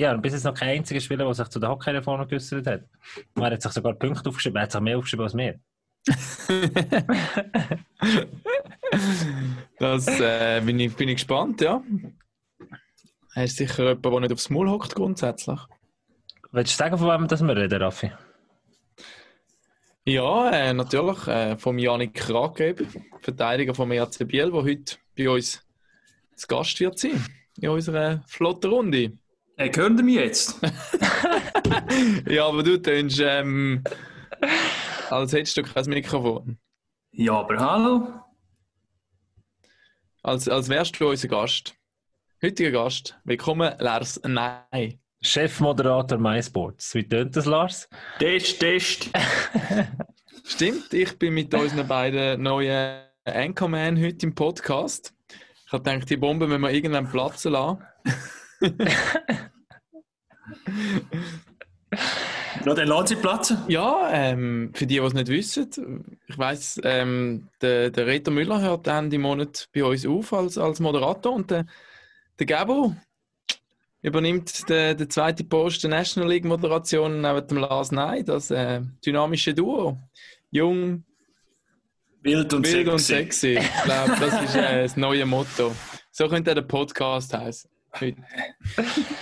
ja, bis jetzt noch kein einziger Spieler, der sich zu der Hockey-Reform geäußert hat. Und er hat sich sogar Punkte aufgeschrieben, er hat sich mehr aufgeschrieben als mir. das äh, bin, ich, bin ich gespannt, ja. Er ist sicher jemand, der nicht aufs Maul hockt grundsätzlich. Willst du sagen, von wem das wir reden, Raffi? Ja, äh, natürlich äh, vom Janik Krageb, Verteidiger vom EAC Biel, der heute bei uns zu Gast wird sein in unserer flotten Runde. Hey, hören Sie mich jetzt? ja, aber du tönst, ähm, als hättest du kein Mikrofon. Ja, aber hallo? Als, als wärst du unser Gast. Heutiger Gast. Willkommen, Lars Nein. Chefmoderator MySports. Wie tönt das, Lars? Test, Test. Stimmt, ich bin mit unseren beiden neuen Anchorman heute im Podcast. Ich habe gedacht, die Bombe müssen wir irgendwann platzen lassen. Ja, dann lassen Sie platzen. Ja, ähm, für die, die es nicht wissen, ich weiss, ähm, der, der Reto Müller hört Ende Monat bei uns auf als, als Moderator und der, der Gabo übernimmt den, den zweiten Post der National League Moderation neben dem Lars Ney, das äh, dynamische Duo. Jung, wild und wild sexy. Und sexy. Ich glaube, das ist äh, das neue Motto. So könnte der Podcast heißen. Ich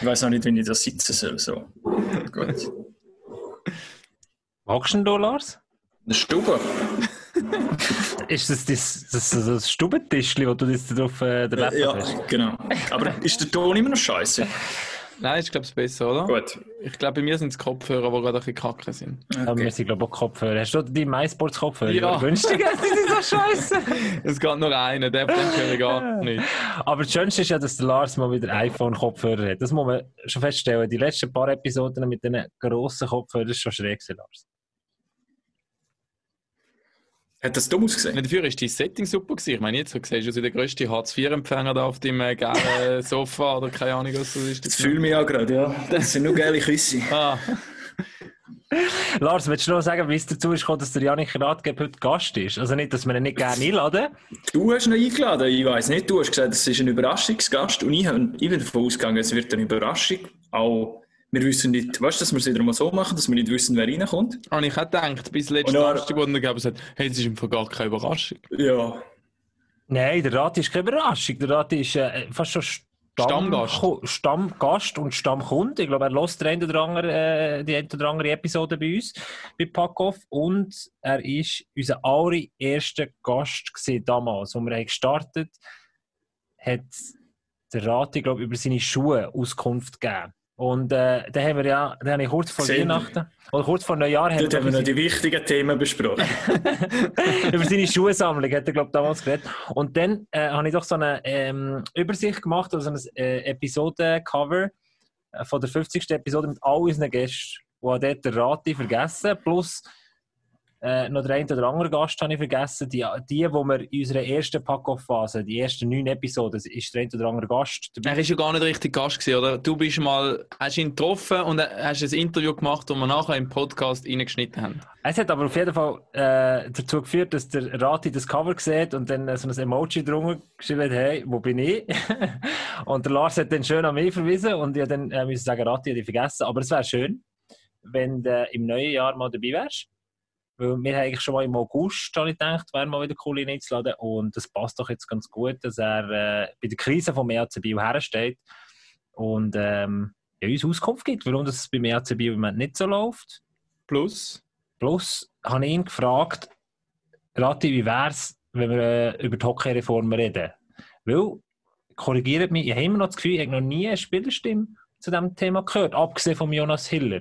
weiß noch nicht, wie ich da sitzen soll. So. Gut. Hockst du denn Lars? Eine Stube. ist das das, das, das, das Stubentischli, wo du jetzt drauf äh, der Laptop ja, hast? Ja, genau. Aber ist der Ton immer noch scheiße? Nein, ist glaube ich besser, oder? Gut. Ich glaube, bei mir sind es Kopfhörer, die gerade ein bisschen kacke sind. Okay. Aber wir sind glaube ich auch Kopfhörer. Hast du die MySports-Kopfhörer? Ja. Günstig, die sind so scheiße. es geht nur einen, der höre ich gar nicht. Aber das Schönste ist ja, dass der Lars mal wieder iPhone-Kopfhörer hat. Das muss man schon feststellen. Die letzten paar Episoden mit diesen grossen Kopfhörern ist schon schräg, Lars. Hat das dumm ausgesehen? Ja, dafür war dein Setting super. Gewesen. Ich meine, jetzt siehst du so der grösste Hartz-IV-Empfänger da auf dem äh, gelben Sofa oder keine Ahnung, was das ist. Das fühle mich ja gerade, ja. Das sind nur geile Küsse. ah. Lars, willst du noch sagen, wie es dazu ist gekommen, dass der Janik Ratgeber heute Gast ist? Also nicht, dass wir ihn nicht gerne einladen. Du hast ihn eingeladen, ich weiß nicht. Du hast gesagt, es ist ein Überraschungsgast und ich, habe, ich bin davon ausgegangen, es wird eine Überraschung. Auch wir wissen nicht, weißt du, dass wir es wieder mal so machen, dass wir nicht wissen, wer reinkommt. Und ich hätte gedacht, bis letzten Samstag, wo er gesagt hey, es ist im gar keine Überraschung. Ja. Nein, der Rat ist keine Überraschung. Der Rat ist äh, fast schon Stamm, Stammgast. Stammgast und Stammkunde. Ich glaube, er lässt die eine oder andere, äh, die eine oder andere Episode bei uns, bei Packoff. Und er ist unser allererster Gast gewesen, damals, wo wir haben gestartet hat der Rat, ich glaube, über seine Schuhe Auskunft gegeben. Und äh, da haben wir ja, da habe ich kurz vor Sehen. Weihnachten, oder kurz vor Neujahr... Dort haben wir noch die wichtigen Themen besprochen. über seine Schuhsammlung hat er, glaube ich, damals geredet. Und dann äh, habe ich doch so eine ähm, Übersicht gemacht, also ein äh, Episoden-Cover äh, von der 50. Episode mit all unseren Gästen, die hat dort der Rati vergessen, plus äh, noch der eine oder andere Gast habe ich vergessen. Die, die, wo wir in unserer ersten Pack-Off-Phase, die ersten neun Episoden, ist der eine oder andere Gast dabei. Er ist ja gar nicht richtig Gast gewesen, oder? Du bist mal, hast ihn getroffen und hast ein Interview gemacht, das wir nachher im Podcast reingeschnitten haben. Es hat aber auf jeden Fall äh, dazu geführt, dass der Rati das Cover sieht und dann äh, so ein Emoji drunter geschrieben hat, hey, wo bin ich? und der Lars hat dann schön an mich verwiesen und ich dann äh, müssen sagen, Rati, ich vergessen. Aber es wäre schön, wenn du im neuen Jahr mal dabei wärst. Weil wir haben eigentlich schon mal im August habe ich gedacht, wäre mal wieder cool ihn einzuladen. Und das passt doch jetzt ganz gut, dass er äh, bei der Krise vom EAC Bio hersteht und ähm, ja, uns Auskunft gibt, warum das beim EAC Bio im Moment nicht so läuft. Plus? Plus habe ich ihn gefragt, Ratti, wie wäre es, wenn wir äh, über die Hockey-Reform reden? Weil, korrigiert mich, ich habe immer noch das Gefühl, ich habe noch nie eine Spielerstimme zu diesem Thema gehört, abgesehen von Jonas Hiller.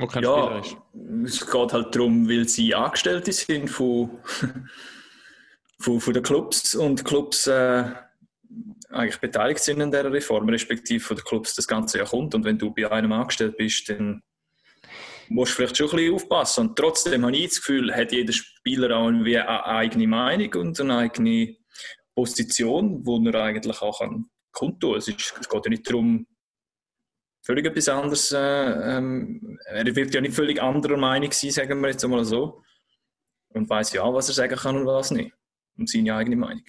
Wo kein ja, Spieler ist. es geht halt darum, weil sie Angestellte sind von, von, von den Clubs und Clubs äh, eigentlich beteiligt sind an dieser Reform, respektive von den Clubs das ganze Jahr kommt. Und wenn du bei einem angestellt bist, dann musst du vielleicht schon ein bisschen aufpassen. Und trotzdem habe ich das Gefühl, hat jeder Spieler auch irgendwie eine eigene Meinung und eine eigene Position, wo er eigentlich auch kann kundtun kann. Es, ist, es geht ja nicht darum, völlig etwas anderes. Äh, ähm, er wird ja nicht völlig anderer Meinung sein, sagen wir jetzt einmal so. Und weiß ja, was er sagen kann und was nicht. Und seine eigene Meinung.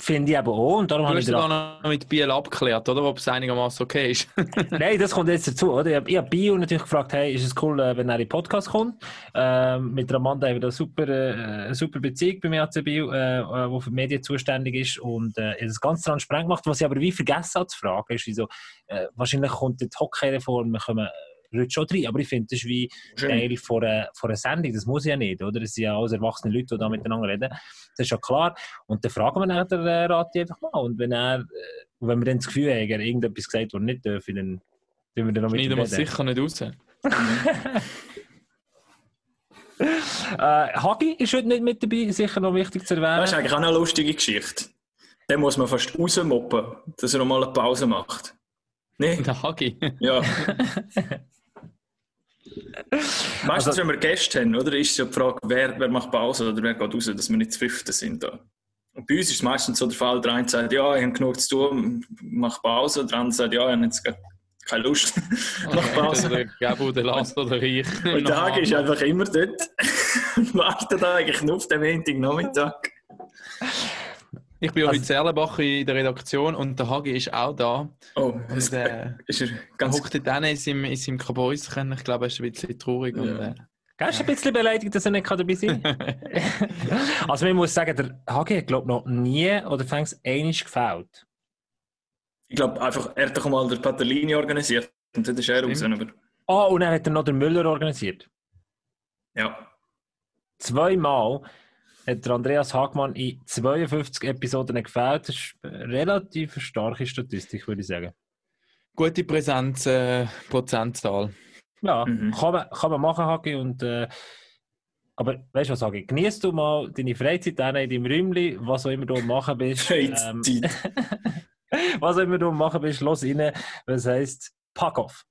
Finde ich eben auch. Und darum Du habe hast ich sogar noch mit Biel abgeklärt, oder? Ob es einigermaßen okay ist. Nein, das kommt jetzt dazu, oder? Ich habe hab Bio natürlich gefragt, hey, ist es cool, äh, wenn er in den Podcast kommt? Ähm, mit der Amanda haben wir da super, äh, eine super Beziehung bei mir AC Bio, äh, äh, wo für die Medien zuständig ist und äh, das ganz transparent gemacht. Was ich aber wie vergessen habe zu fragen, ist, wieso, äh, wahrscheinlich kommt die Hockey-Reform, wir kommen rutscht schon rein, aber ich finde, das ist wie Teil von einer, von einer Sendung, das muss ja nicht, oder? Es sind ja alles erwachsene Leute, die da miteinander reden. Das ist ja klar. Und dann fragen wir dann den äh, Rati einfach mal. Und wenn er, äh, wenn wir dann das Gefühl haben, er hat irgendetwas gesagt, was nicht dürfen, dann tun wir dann noch mit Schneiden wir sicher nicht raus. Äh, Hagi ist heute nicht mit dabei, sicher noch wichtig zu erwähnen. Das ist eigentlich auch eine lustige Geschichte. Den muss man fast rausmoppen, dass er nochmal eine Pause macht. Ne? Der Hagi. Ja. Meistens, Also- wenn wir Gäste haben, oder, ist ja die Frage, wer, wer macht Pause oder wer geht raus, dass wir nicht zu fünften sind. Da. Und bei uns ist es meistens so der Fall, der eine sagt, ja, ich habe genug zu tun, mach Pause, der andere sagt, ja, ich habe jetzt keine Lust, mach Pause. Der Gabo, der Lars oder ich. Und der Hagi ist einfach immer dort und wartet eigentlich nur auf den Montagnachmittag. Ich bin Also- heute in Erlenbach in der Redaktion und der Hagi ist auch da. Oh, Und es äh, ist er er ganz hockt dort in seinem, in seinem Kabäuschen. Ich glaube, er ist ein bisschen traurig. Und, Ja. äh, Gell, ist ein bisschen beleidigt, dass er nicht dabei sein kann. also, man muss sagen, der Hagi hat, glaube ich, noch nie oder fängt es einmal gefällt. Ich glaube einfach, er hat doch mal der Patellini organisiert und dann ist er raus. Aber, Oh, und dann hat er noch den Müller organisiert. ja. Zweimal hat der Andreas Hagmann in 52 Episoden gefällt. Das ist eine relativ starke Statistik, würde ich sagen. Gute Präsenz, äh, Prozentzahl. Ja, Mhm. kann, man, kann man machen, Hagi. Und, äh, aber weißt du was, Hagi? Genießt du mal deine Freizeit in deinem Räumchen, was auch immer du am machen bist. Ähm, Freizeit. was auch immer du am machen bist, los rein. Was heisst Pack off.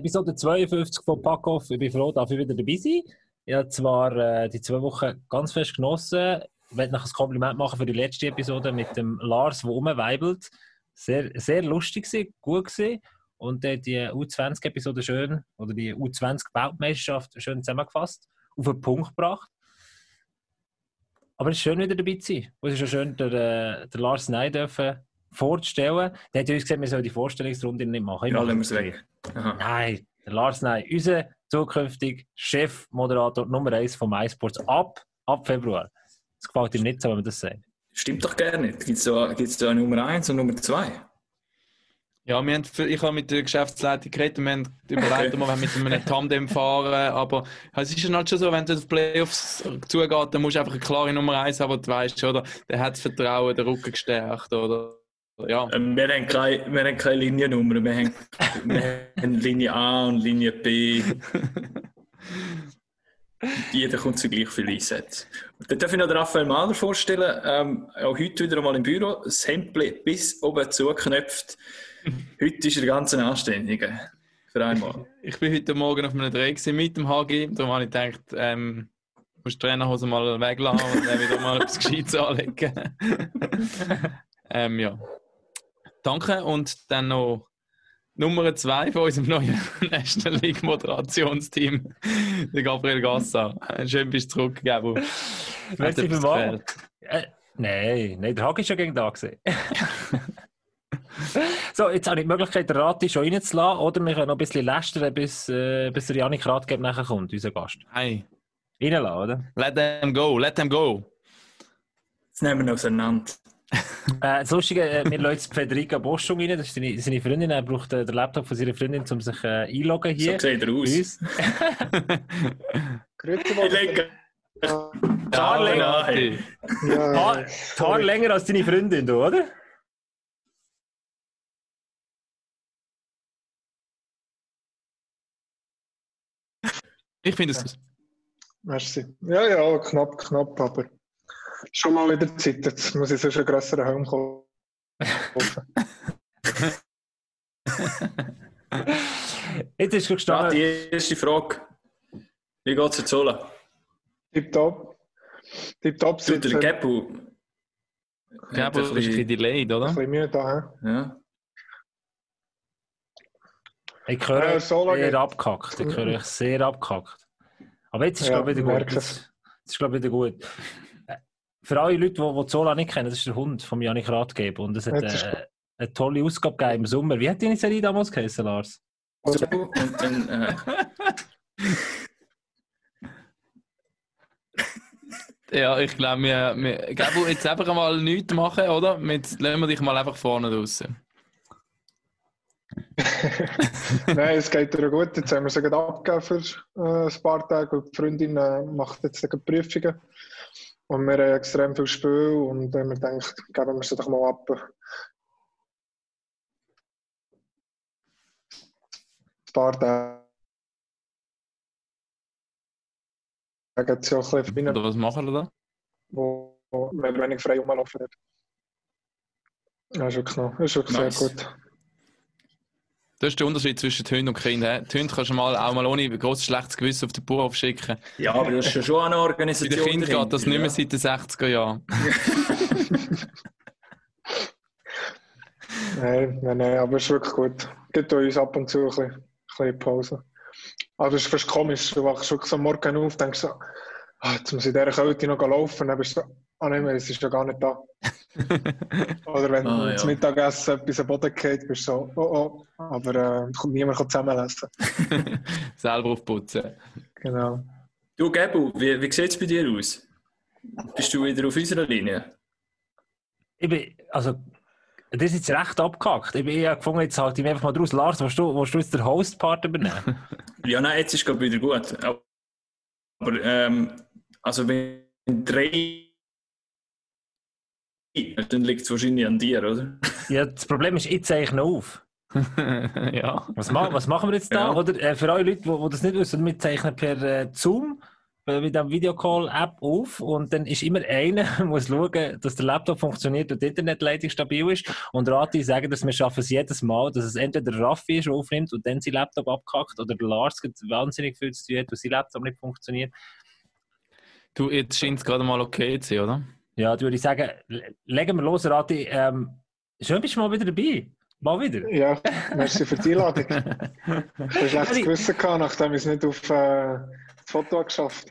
Episode 52 von Pack off. Ich bin froh, dass ich wieder dabei sein. Ich habe zwar äh, die zwei Wochen ganz fest genossen. Ich möchte noch ein Kompliment machen für die letzte Episode mit dem Lars, der rumweibelt. Sehr, sehr lustig gewesen, gut gewesen. Und hat die U20-Episode schön, oder die U20-Weltmeisterschaft schön zusammengefasst, auf den Punkt gebracht. Aber es ist schön, wieder dabei zu sein. Es ist auch schön, der, äh, der Lars Ney dürfen vorzustellen. Der hat ja uns gesagt, wir sollen die Vorstellungsrunde nicht machen. Ja, lassen wir es weg. Nein, der Lars Ney, unser zukünftiger Chefmoderator Nummer 1 von MySports ab, ab Februar. Das gefällt ihm nicht so, wenn man das sagt. Stimmt doch gar nicht. Gibt es da, gibt's da Nummer 1 und Nummer 2? Ja, wir haben, ich habe mit der Geschäftsleitung geredet und wir haben überlegt, Okay. ob wir mit einem Tandem fahren aber es ist dann halt schon so, wenn du auf Playoffs zugeht, dann musst du einfach eine klare Nummer 1 haben, wo du weißt, oder? Der hat das Vertrauen, der Rücken gestärkt, oder? Ja. Ähm, wir, haben keine, wir haben keine Liniennummer. Wir haben, wir haben Linie A und Linie B. Jeder kommt zu gleich viel Einsätze. Dann darf ich noch den Raphael Mahler vorstellen. Ähm, auch heute wieder einmal im Büro. Das Hemd bis oben zugeknöpft. Heute ist er ganz ein Anständiger. Für einmal. Ich bin heute Morgen auf einem Dreh mit dem HG, darum habe ich gedacht, ähm, musst die Trainerhose mal weglassen und dann wieder mal etwas Gescheites anlegen. ähm, ja. Danke und dann noch Nummer zwei von unserem neuen National League Moderationsteam, der Gabriel Gassa. Schön bist du zurück, Gabo. Merci vielmals. Äh, nein, nein, der Hagi ist ja gegen da gewesen. so, jetzt habe ich die Möglichkeit, den Rati schon reinzulassen, oder wir können noch ein bisschen lästern, bis, äh, bis der Janik Ratgeber nachher kommt, unser Gast. Hey, Reinlassen, oder? let them go, let them go. Jetzt nehmen wir auseinander. Äh, das Lustige, äh, wir lassen jetzt Federica Boschung rein, das ist seine, seine Freundin, er braucht äh, den Laptop von seiner Freundin, um sich äh, einloggen So hier. sieht er aus. Grüezi Haar länger, Haar, Haar länger als deine Freundin, du, oder? Ich finde es. merci. Ja, ja, knapp, knapp, aber schon mal wieder Zeit. Jetzt muss ich sonst einen grösseren Helm kaufen. Jetzt ist gestanden. die erste Frage. Wie geht's dir Zola? Tipptopp. Tipptopp Du, sitzt der ein Gebu. Ja, ein ist ein bisschen delayed, oder? bisschen Mühe da. hä? Ja. Ich höre Ja, Sola sehr geht- abgekackt. Ich höre euch sehr abgekackt. Aber jetzt ist Ja, glaube ich wieder gut. Jetzt, jetzt ist glaube ich wieder gut. Für alle Leute, die, die Zola nicht kennen, das ist der Hund von Janik Ratgeber. Und es hat Jetzt ist äh, eine tolle Ausgabe gegeben im Sommer. Wie hat deine Serie damals geheißen, Lars? Gebu und dann. Äh, Ja, ich glaube, wir, wir Gabu, jetzt einfach mal nichts machen, oder? Mit, lassen wir dich mal einfach vorne draußen. Nein, es geht dir gut. Jetzt haben wir sie gerade abgegeben für äh, ein paar Tage. Und die Freundin äh, macht jetzt gerade Prüfungen. Und wir haben extrem viel Spiel. Und haben wir gedacht, geben wir sie doch mal ab. Ein paar Tage. Geht es auch ein bisschen Oder was machen wir da? wo wo oder weniger frei rumlaufen. Ja, ist wirklich, noch, ist wirklich Nice. sehr gut. Das ist der Unterschied zwischen Hund und Kind. hä? Die Hunde kannst du mal, auch mal ohne grosses schlechtes Gewissen auf den Bauernhof schicken. ja, aber das ist ja schon eine Bei Organisation. den Kindern geht das nicht mehr ja. seit den 60er Jahren. Nein, nein, nein, aber es ist wirklich gut. Gibt uns ab und zu ein bisschen, ein bisschen Pause. Aber es ist fast komisch. Du wachst wirklich so am Morgen auf und denkst so, ah, jetzt muss ich in dieser Kälte noch laufen. Dann bist du so, ah nein, es ist ja gar nicht da. Oder wenn Ah, du ja. zum Mittagessen etwas am Boden geht, bist du so, oh oh, aber äh, niemand kann zusammenlesen. Selber aufputzen. Genau. Du, Gebu, wie, wie sieht es bei dir aus? Bist du wieder auf unserer Linie? Ich bin, also, das ist jetzt recht abgehackt. Ich bin eher gefunden, jetzt halte ich mich einfach mal draus. Lars, willst du, willst du jetzt den Host-Part übernehmen? Ja, nein, jetzt ist es wieder gut. Aber ähm, also wenn drei, dann liegt es wahrscheinlich an dir, oder? ja, das Problem ist, ich zeichne auf. ja. Was, ma was machen wir jetzt da? Ja. Oder äh, für alle Leute, die, das nicht wissen, wir zeichnen per äh, Zoom äh, mit der Videocall-App auf und dann ist immer einer, muss schauen, dass der Laptop funktioniert und die Internetleitung stabil ist. Und Rati sagen, dass wir schaffen es jedes Mal, dass es entweder der Raffi ist, der aufnimmt und dann sein Laptop abkackt oder der Lars geht wahnsinnig viel zu tun hat, weil sein Laptop nicht funktioniert. Du, jetzt scheint es gerade mal okay zu sein, oder? Ja, da würde ich sagen, le- legen wir los, Rati. Ähm, schön bist du mal wieder dabei. Mal wieder. Ja, merci für die Einladung. Ich habe ein schlechtes Gewissen gehabt, nachdem ich es nicht auf äh, das Foto geschafft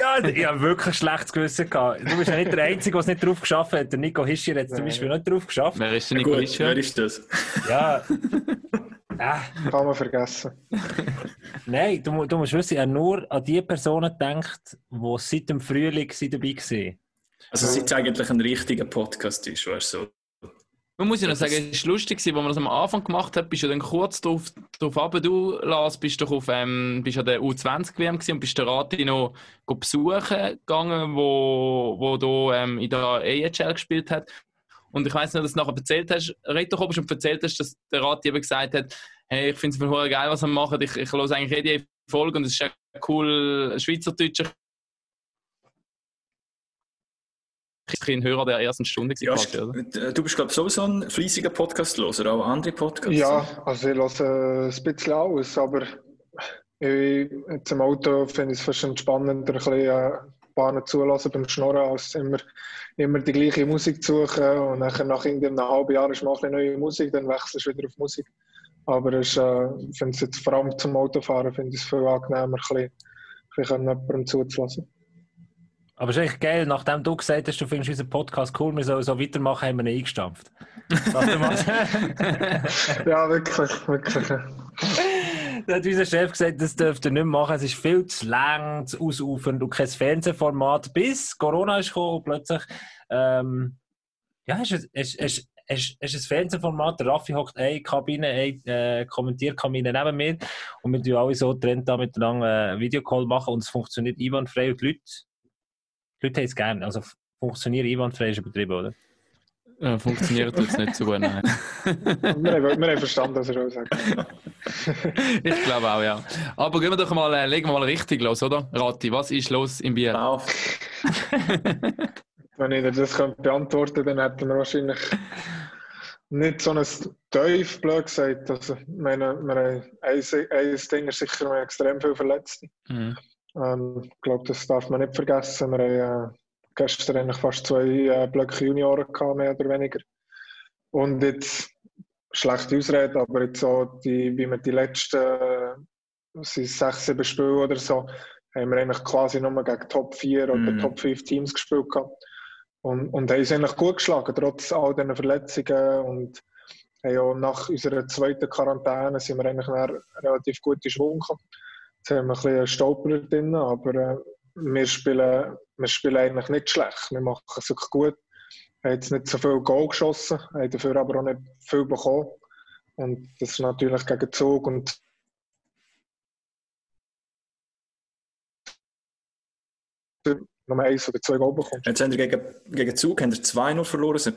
Ja, ich habe wirklich ein schlechtes Gewissen gehabt. Du bist ja nicht der Einzige, der es nicht drauf geschafft hat. Der Nico Hischier hat es zum. Beispiel nicht drauf geschafft. Wer ist denn Ja, Nico gut, Ischer? wer ist das? Ja. ah, Kann man vergessen. nein, du, du musst wissen, habe nur an die Personen gedacht, die seit dem Frühling dabei waren. Also seit es eigentlich ein richtiger Podcast ist, weißt du so. Man muss ja noch sagen, es war lustig, gewesen, als man das am Anfang gemacht hat, bist du dann kurz drauf, drauf runter, du, Lars, bist doch auf, ähm, bist an der U20-WM gewesen und bist der Rati noch besuchen gegangen, wo, wo du ähm, in der AHL gespielt hat. Und ich weiss nicht, dass du nachher erzählt hast, red doch, ob du schon erzählt hast, dass der Rati eben gesagt hat, hey, ich finde es voll geil, was wir machen, ich, ich höre eigentlich jede Folge und es ist ja cool, Schweizerdeutscher ein Hörer der ersten Stunde Ja, oder? du bist, glaube ich, sowieso ein fleissiger Podcast-Loser, auch andere Podcasts. Ja, also ich höre äh, ein bisschen alles, aber ich, jetzt im Auto finde ich es fast entspannender, ein bisschen äh, Bahnen zulassen beim Schnorren, als immer, immer die gleiche Musik zu suchen und nachher nach einem halben Jahr ist mal ein neue Musik, dann wechselst du wieder auf Musik. Aber äh, ich finde es jetzt vor allem zum Autofahren finde ich es viel angenehmer, ein bisschen, ein bisschen jemandem zuzulassen. Aber es ist eigentlich geil, nachdem du gesagt hast, du findest unseren Podcast cool, wir sollen so weitermachen, haben wir ihn eingestampft. Ja, wirklich, wirklich. Da hat unser Chef gesagt, das dürft ihr nicht machen, es ist viel zu lang, zu ausufernd und kein Fernsehformat. Bis Corona ist gekommen und plötzlich, ähm, ja, es ist, es, es, es, es ist ein Fernsehformat, der Raffi hockt eine Kabine, eine äh, Kommentierkabine neben mir und wir tun alle so trennt da miteinander äh, Videocall machen und es funktioniert einwandfrei und die Leute, Leute haben es gerne. Also funktioniert einwandfrei ist übertrieben, oder? Ja, funktioniert jetzt nicht so gut, nein. Wir haben, wir haben verstanden, was er auch sagt. Ich glaube auch, ja. Aber gehen wir doch mal, äh, legen wir mal richtig los, oder? Rati, was ist los im Bier? Auf. Wenn ich dir das könnte beantworten könnte, dann hätten wir wahrscheinlich nicht so ein Teuf, blöd gesagt. Also, meine, wir haben ein, ein Ding ist sicher extrem viel Verletzte. Mhm. Ähm, ich glaube, das darf man nicht vergessen. Wir haben äh, gestern eigentlich fast zwei äh, Blöcke Junioren gehabt, mehr oder weniger. Und jetzt, schlechte Ausrede, aber jetzt so, die, wie wir die letzten äh, sechs, sieben Spiele oder so, haben wir eigentlich quasi nur gegen Top 4 oder Mhm. Top 5 Teams gespielt gehabt. Und, und haben es eigentlich gut geschlagen, trotz all diesen Verletzungen. Und haben auch nach unserer zweiten Quarantäne sind wir eigentlich relativ gut in Schwung gekommen. Jetzt haben wir ein bisschen einen Stolper drin, aber äh, wir, spielen, wir spielen eigentlich nicht schlecht. Wir machen es wirklich gut. Wir haben jetzt nicht so viel Goal geschossen, haben dafür aber auch nicht viel bekommen. Und das ist natürlich gegen Zug und Nummer eins oder zwei Goal bekommen. Jetzt haben wir gegen, gegen Zug haben wir 2-0 verloren. Das,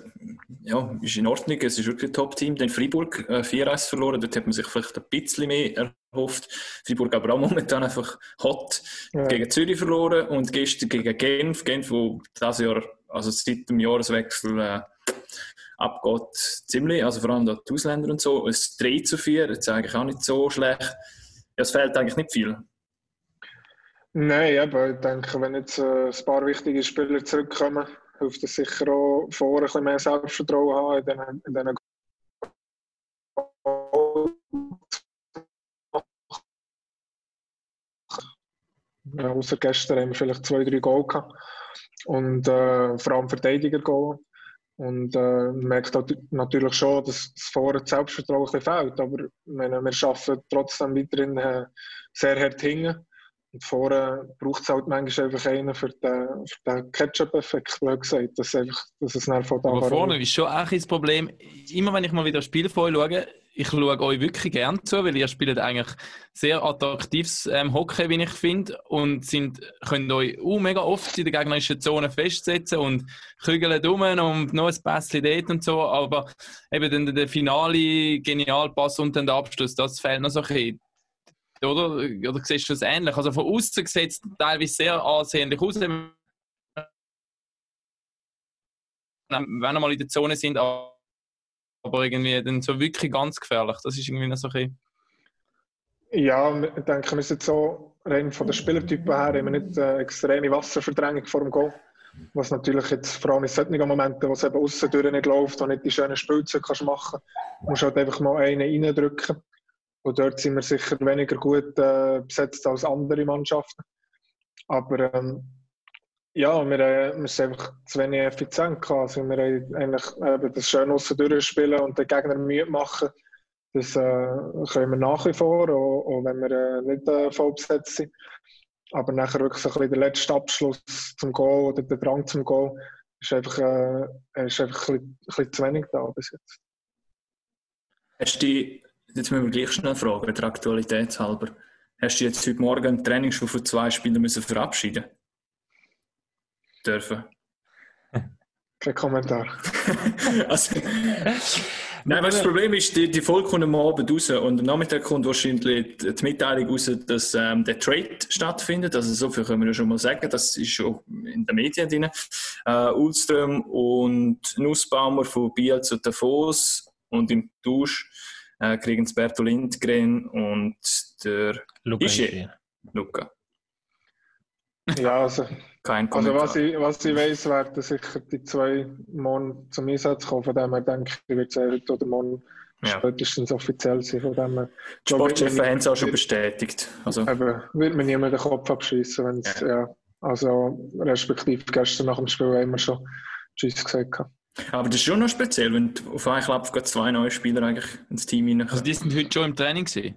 ja, ist in Ordnung. Es ist wirklich ein Top-Team. Dann Freiburg äh, 4-1 verloren. Dort hat man sich vielleicht ein bisschen mehr erhofft. Freiburg aber auch momentan einfach hot. Ja. Gegen Zürich verloren und gestern gegen Genf. Genf, wo das Jahr, also seit dem Jahreswechsel äh, abgeht, ziemlich. Also vor allem die Ausländer und so. Es 3 zu 4, jetzt eigentlich auch nicht so schlecht. Ja, es fehlt eigentlich nicht viel. Nein, eben, ich denke, wenn jetzt äh, ein paar wichtige Spieler zurückkommen, hilft es sicher auch vor, ein bisschen mehr Selbstvertrauen haben in diesen, in ja, außer gestern haben wir vielleicht zwei, drei Goal gehabt. Und äh, vor allem Verteidiger Goal. Und äh, man merkt natürlich schon, dass das vorher das Selbstvertrauen ein bisschen fehlt. Aber meine, wir arbeiten trotzdem weiterhin äh, sehr hart hinten. Und vorne braucht es halt manchmal einfach einen für den, den Ketchup-Effekt, blöd gesagt. Dass, einfach, dass es dann von da Aber vorne ist schon auch ein Problem. Immer wenn ich mal wieder Spiel von euch schaue, ich schaue euch wirklich gern zu, weil ihr spielt eigentlich sehr attraktives ähm, Hockey, wie ich finde, und sind, könnt euch auch mega oft in der gegnerischen Zone festsetzen und kügeln um und noch ein bisschen dort und so, aber eben dann der, der finale Genialpass und dann der Abschluss, das fehlt noch so ein bisschen. Oder? Oder siehst du das ähnlich? Also von außen sieht es teilweise sehr ansehnlich aus, wenn wir mal in der Zone sind, aber irgendwie dann so wirklich ganz gefährlich. Das ist irgendwie so ein. Ja, ich denke, wir sind so rein von den Spielertypen her haben wir nicht eine extreme Wasserverdrängung vor dem Goal. Was natürlich jetzt vor allem in solchen Momenten, wo es eben durch nicht läuft und nicht die schönen Spielzeuge kannst machen kannst, musst du halt einfach mal einen reindrücken. Und dort sind wir sicher weniger gut äh, besetzt als andere Mannschaften. Aber ähm, ja, wir, äh, wir sind einfach zu wenig effizient. gehabt. Also wir haben eigentlich eben das schön aussen durchspielen und den Gegner müde machen. Das äh, können wir nach wie vor, auch, auch wenn wir äh, nicht äh, voll besetzt sind. Aber nachher wirklich so ein bisschen der letzte Abschluss zum Goal oder der Drang zum Goal ist einfach, äh, ist einfach ein, bisschen, ein bisschen zu wenig da bis jetzt. Hast du jetzt müssen wir gleich schnell fragen, der Aktualität halber. Hast du jetzt heute Morgen im Training schon von zwei Spielern müssen verabschieden dürfen? Kein Kommentar. also, Nein, weißt, das Problem ist, die, die Folge kommt am Abend raus und am Nachmittag kommt wahrscheinlich die die Mitteilung raus, dass ähm, der Trade stattfindet. Also so viel können wir ja schon mal sagen, das ist schon in den Medien drin. Äh, Ulström und Nussbaumer von Biel zu Davos und im Tausch äh, kriegen es Berto Lindgren und der Luca Ische. Luca. Ja, also, Kein also was ich, was ich weiss, werden sicher die zwei morgen zum Einsatz kommen. Von dem her denke ich, wird es heute oder morgen Ja. spätestens offiziell sein. Von dem her, Die Sportchefs haben es auch schon bestätigt. Also, Eben, wird mir niemand den Kopf abschießen, wenn es, ja. Also, respektive gestern nach dem Spiel haben wir schon Tschüss gesagt. gehabt. Aber das ist schon noch speziell, wenn du auf einen Klapp gerade zwei neue Spieler eigentlich ins Team reinkommen. Also die sind heute schon im Training gewesen.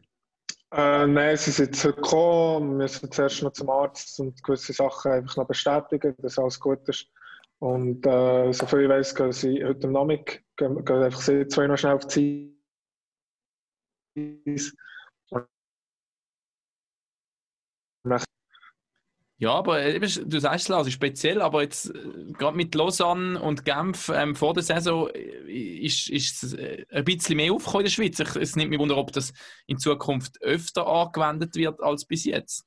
Äh, nein, sie sind jetzt heute gekommen. Wir müssen zuerst noch zum Arzt und gewisse Sachen einfach noch bestätigen, dass alles gut ist. Und äh, soviel ich weiß, gehen sie heute am Nachmittag, gehen, gehen einfach sie zwei noch schnell auf die Eis. Ja, aber äh, eben, du sagst es, ist speziell, aber jetzt äh, gerade mit Lausanne und Genf ähm, vor der Saison äh, ist, ist es ein bisschen mehr aufgekommen in der Schweiz. Ich, es nimmt mich wunder, ob das in Zukunft öfter angewendet wird als bis jetzt.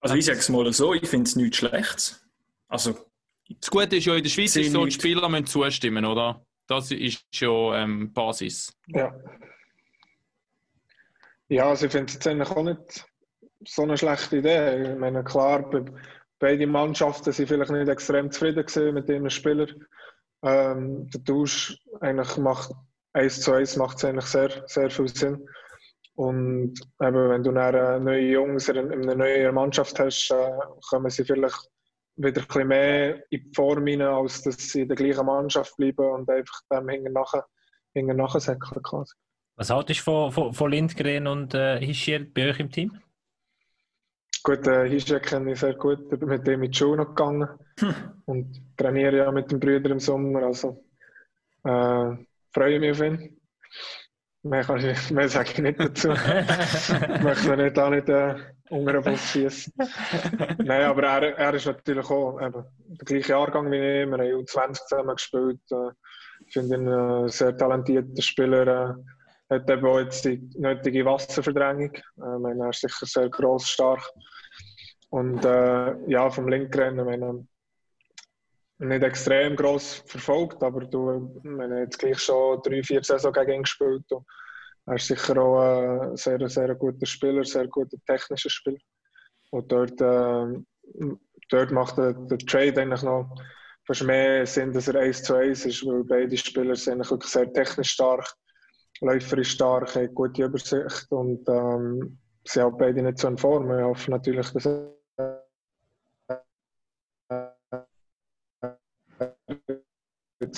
Also ich sage es mal so, ich finde es nichts Schlechtes. Also Das Gute ist ja, in der Schweiz ist so, die. Spieler müssen zustimmen, oder? Das ist ja ähm, Basis. Ja. Ja, also ich finde es jetzt eigentlich auch nicht so eine schlechte Idee. Ich meine, klar, beide Mannschaften sind vielleicht nicht extrem zufrieden mit ihren Spielern. Ähm, der Tausch eigentlich macht eins zu eins macht es eigentlich sehr, sehr viel Sinn. Und eben, wenn du dann neue Jungs in einer neuen Mannschaft hast, äh, kommen sie vielleicht wieder ein bisschen mehr in die Form rein, als dass sie in der gleichen Mannschaft bleiben und einfach dem hinten nachher säckeln. Was haltest du von, von, von Lindgren und äh, Hischier bei euch im Team? Gut, äh, Hischier kenne ich sehr gut, ich bin mit dem in die Schule noch gegangen hm. und trainiere ja mit den Brüdern im Sommer, also äh, freue mich auf ihn. Mehr, kann ich, mehr sage ich nicht dazu. ich möchte nicht auch nicht äh, unter den Bus schießen. Nein, aber er, er ist natürlich auch eben, der gleiche Jahrgang wie ich. Wir haben U20 zusammen gespielt. Äh, ich finde ihn ein sehr talentierter Spieler. Er hat eben auch jetzt die nötige Wasserverdrängung. Äh, meine, er ist sicher sehr gross, stark. Und äh, ja, vom Linkrennen, meine, nicht extrem gross verfolgt, aber du, haben jetzt gleich schon drei, vier Saison gegen ihn gespielt. Und er ist sicher auch ein sehr, sehr guter Spieler, sehr guter technischer Spieler. Und dort, äh, dort macht der, der, Trade eigentlich noch fast mehr Sinn, dass er 1 zu 1 ist, weil beide Spieler sind wirklich sehr technisch stark, läuferisch stark, haben gute Übersicht und ähm, sind auch beide nicht so in Form. Ich hoffe natürlich, dass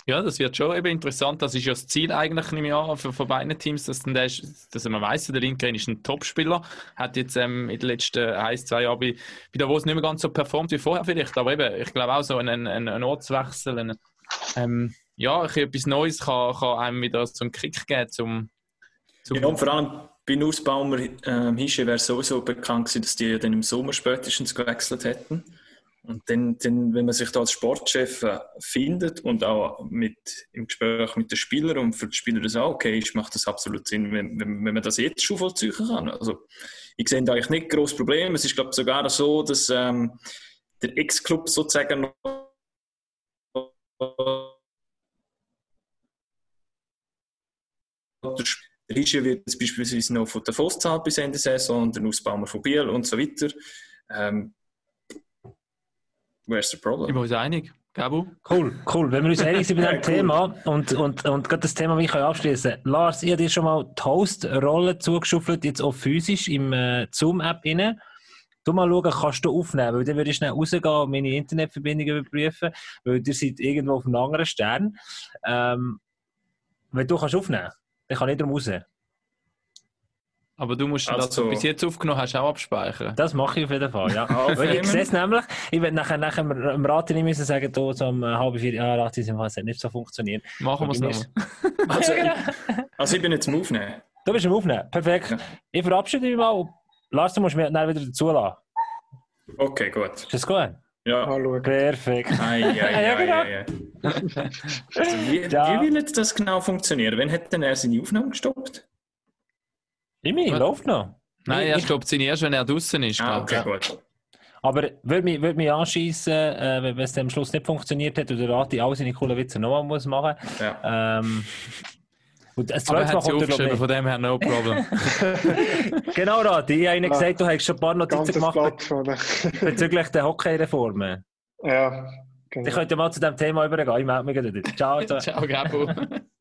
Ja, das wird schon eben interessant. Das ist ja das Ziel eigentlich im Jahr für, für beide Teams, dass, dann der dass man weiss, der Lindgren ist ein Topspieler, hat jetzt ähm, in den letzten ein, zwei Jahren bei, bei Davos nicht mehr ganz so performt wie vorher vielleicht, aber eben, ich glaube auch so ein, ein, ein Ortswechsel, ein, ähm, ja, etwas Neues kann, kann einem wieder einen Kick geben zum, zum ja, und vor allem bei Nussbaumer ähm, Hische wäre sowieso bekannt gewesen, dass die dann im Sommer spätestens gewechselt hätten. Und dann, dann, wenn man sich da als Sportchef äh, findet und auch mit, im Gespräch mit den Spielern und für die Spieler das auch okay ist, macht das absolut Sinn, wenn, wenn, wenn man das jetzt schon vollziehen kann. Also, ich sehe da eigentlich nicht großes Problem. Es ist, glaube ich, sogar so, dass ähm, der Ex-Club sozusagen noch der Rische wird jetzt beispielsweise noch von der Voss zahlt bis Ende der Saison und der Ausbaumer von Biel und so weiter. Ähm, Where's the problem? Ich bin uns einig. Gabu? Cool, cool. Wenn wir uns einig sind bei diesem cool. Thema und, und, und gerade das Thema, wie ich abschließen Lars, ich habe dir schon mal die Host-Rolle zugeschuffelt, jetzt auch physisch im äh, Zoom-App rein. Du mal schauen, kannst du aufnehmen, weil dann würde ich schnell rausgehen und meine Internetverbindung überprüfen, weil ihr seid irgendwo auf einem anderen Stern. Ähm, wenn du kannst aufnehmen, dann kann ich drum raus. Aber du musst also, das, was du bis jetzt aufgenommen hast, auch abspeichern. Das mache ich auf jeden Fall, ja. Weil ich sehe es nämlich, ich werde nachher, nachher dem Rati nicht müssen sagen, du, so um halb vier, ja, Rati, es hat nicht so funktioniert. Machen wir es noch. Also, ich, also ich bin jetzt im Aufnehmen. Du bist im Aufnehmen, perfekt. Ja. Ich verabschiede mich mal. Lars, du musst mich dann wieder dazulassen. Okay, gut. Ist das gut? Ja. Hallo. Perfekt. Ai, ai, ai, ja, genau. ai, ai. Also, wie, ja. wie will das genau funktionieren? Wann hat denn er seine Aufnahme gestoppt? Imi, läuft noch. Nein, er stoppt sie erst, wenn er draußen ist. Ah, okay, gut. Aber würde mich, würd mich anschießen, äh, wenn es am Schluss nicht funktioniert hat oder Rati all seine coolen Witze nochmal muss machen muss. Ja. Ähm, und das Aber er hat sie aufgeschrieben, von dem her no problem. genau, Rati. Ich habe Ihnen gesagt, du hast schon ein paar Notizen gemacht bezüglich der Hockey-Reformen. Ja, genau. Ich könnte mal zu diesem Thema übergehen. Ich melde mich wieder. Ciao. Ciao, Gabo.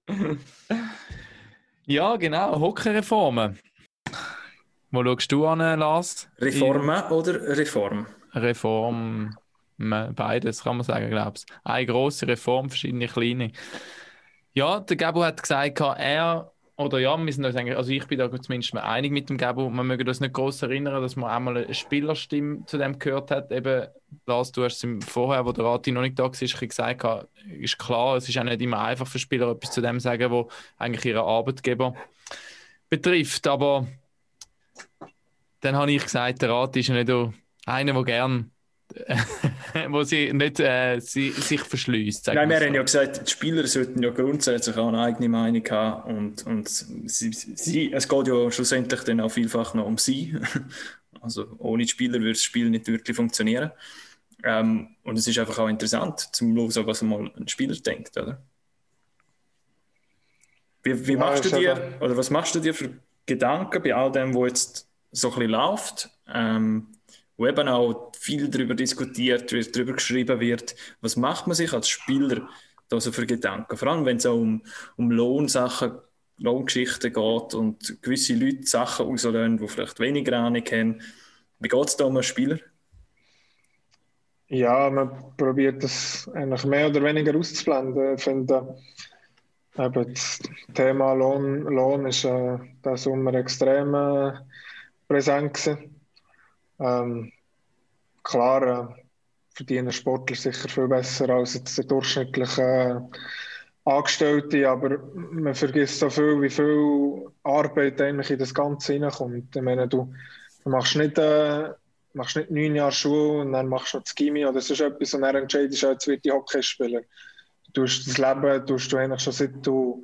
ja, genau. Hockey-Reformen. Wo schaust du an, Lars? Reformen oder Reform? Reform, beides kann man sagen, glaube ich. Eine grosse Reform, verschiedene kleine. Ja, der Gabo hat gesagt, er oder ja, wir sind uns eigentlich, also ich bin da zumindest mal einig mit dem Gabo, man möge das nicht groß erinnern, dass man einmal eine Spielerstimme zu dem gehört hat. Eben, Lars, du hast es vorher, wo der Rati noch nicht da war, gesagt, ist klar, es ist auch nicht immer einfach für Spieler etwas zu dem zu sagen, wo eigentlich ihre Arbeitgeber betrifft. Aber dann habe ich gesagt, der Rat ist ja nicht einer, der gern wo sie nicht äh, sie, sich verschließt. Nein, wir so. haben ja gesagt, die Spieler sollten ja grundsätzlich auch eine eigene Meinung haben und, und sie, sie, es geht ja schlussendlich dann auch vielfach noch um sie. Also ohne Spieler würde das Spiel nicht wirklich funktionieren. Ähm, und es ist einfach auch interessant, zum hören, was mal ein Spieler denkt, oder? Wie, wie ja, machst du dir, oder was machst du dir für Gedanken bei all dem, wo jetzt so ein bisschen läuft, ähm, wo eben auch viel darüber diskutiert wird, darüber geschrieben wird, was macht man sich als Spieler da so für Gedanken? Vor allem, wenn es auch um, um Lohnsachen, Lohngeschichten geht und gewisse Leute Sachen rauslösen, die vielleicht weniger Ahnung haben. Wie geht es da um einen Spieler? Ja, man probiert das eigentlich mehr oder weniger auszublenden. Ich finde, eben das Thema Lohn, Lohn ist äh, der Sommer extrem äh, präsent gewesen. Ähm, klar äh, verdienen Sportler sicher viel besser als jetzt der durchschnittliche äh, Angestellte, aber man vergisst so viel, wie viel Arbeit eigentlich in das Ganze hineinkommt. Ich meine, du, du machst nicht äh, machst nicht neun Jahre Schule und dann machst du noch das Gimmi oder sonst etwas und dann entscheidest du, jetzt wird die Hockey spielen. Du tust das Leben, tust du eigentlich schon seit du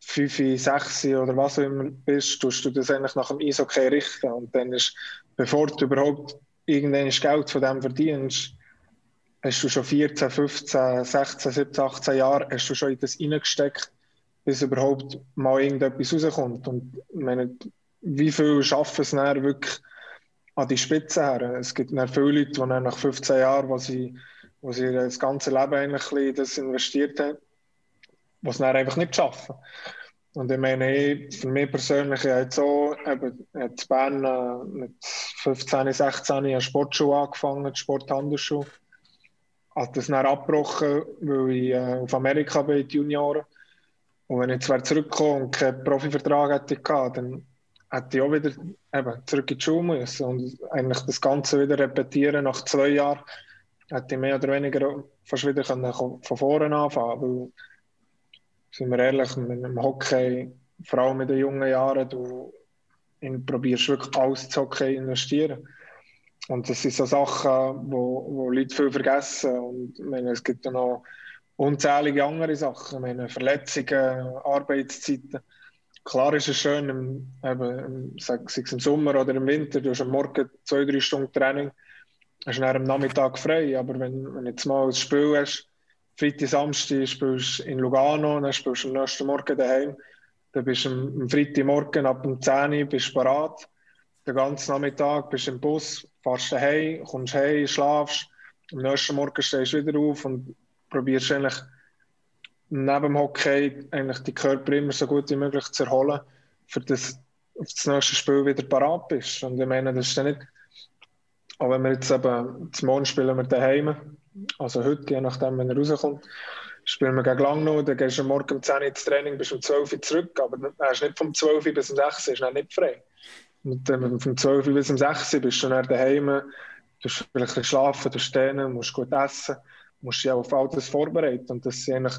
fünf, sechs oder was auch immer bist, tust du das eigentlich nach dem Eishockey richten und dann ist, bevor du überhaupt irgendein Geld von dem verdienst, hast du schon 14, 15, 16, 17, 18 Jahre hast du schon in das reingesteckt, bis überhaupt mal irgendetwas rauskommt. Und meine, wie viel schaffen es dann wirklich an die Spitze her. Es gibt viele Leute, die nach 15 Jahren, wo sie, wo sie das ganze Leben eigentlich das investiert haben, die es dann einfach nicht schaffen. Und ich meine, für mich persönlich, ich habe so, eben, in Bern äh, mit 15, 16 eine Sportschule angefangen, Sporthandelsschule. Habe das dann abgebrochen, weil ich äh, auf Amerika bin, die Junioren. Und wenn ich jetzt zurückkomme und keinen Profivertrag hätte gehabt, dann hätte ich auch wieder eben, zurück in die Schule müssen und eigentlich das Ganze wieder repetieren. Nach zwei Jahren hätte ich mehr oder weniger fast wieder können von vorne anfangen weil, sind wir ehrlich, mit dem Hockey, vor allem in den jungen Jahren, du probierst wirklich alles zu Hockey investieren. Und das sind so Sachen, wo, wo Leute viel vergessen. Und meine, es gibt ja noch unzählige andere Sachen. Meine, Verletzungen, Arbeitszeiten. Klar ist es schön, im, eben, sei es im Sommer oder im Winter, du hast am Morgen zwei, drei Stunden Training, hast dann am Nachmittag frei. Aber wenn, wenn du jetzt mal ein Spiel hast, Freitag, Samstag spielst du in Lugano, dann spielst du am nächsten Morgen daheim, dann bist du am, Freitagmorgen ab dem 10 Uhr bist parat, den ganzen Nachmittag bist du im Bus, fährst daheim, kommst heim, schlafst, am nächsten Morgen stehst du wieder auf und probierst eigentlich neben dem Hockey eigentlich die Körper immer so gut wie möglich zu erholen, für das auf das nächste Spiel wieder parat bist. Und ich meine, das ist ja nicht, auch wenn wir jetzt eben, zum Morgen spielen wir daheim, also heute, je nachdem, wenn er rauskommt, spielen wir gegen Langnau, dann gehst du morgen um 10 Uhr ins Training, bis um 12 Uhr zurück, aber hast du nicht vom 12 Uhr bis um 6 Uhr, ist nicht frei. Und dann vom 12 Uhr bis um 6 Uhr bist du dann daheim, du musst vielleicht ein bisschen schlafen, du stehen, musst gut essen, musst dich auch auf alles vorbereiten und das sind eigentlich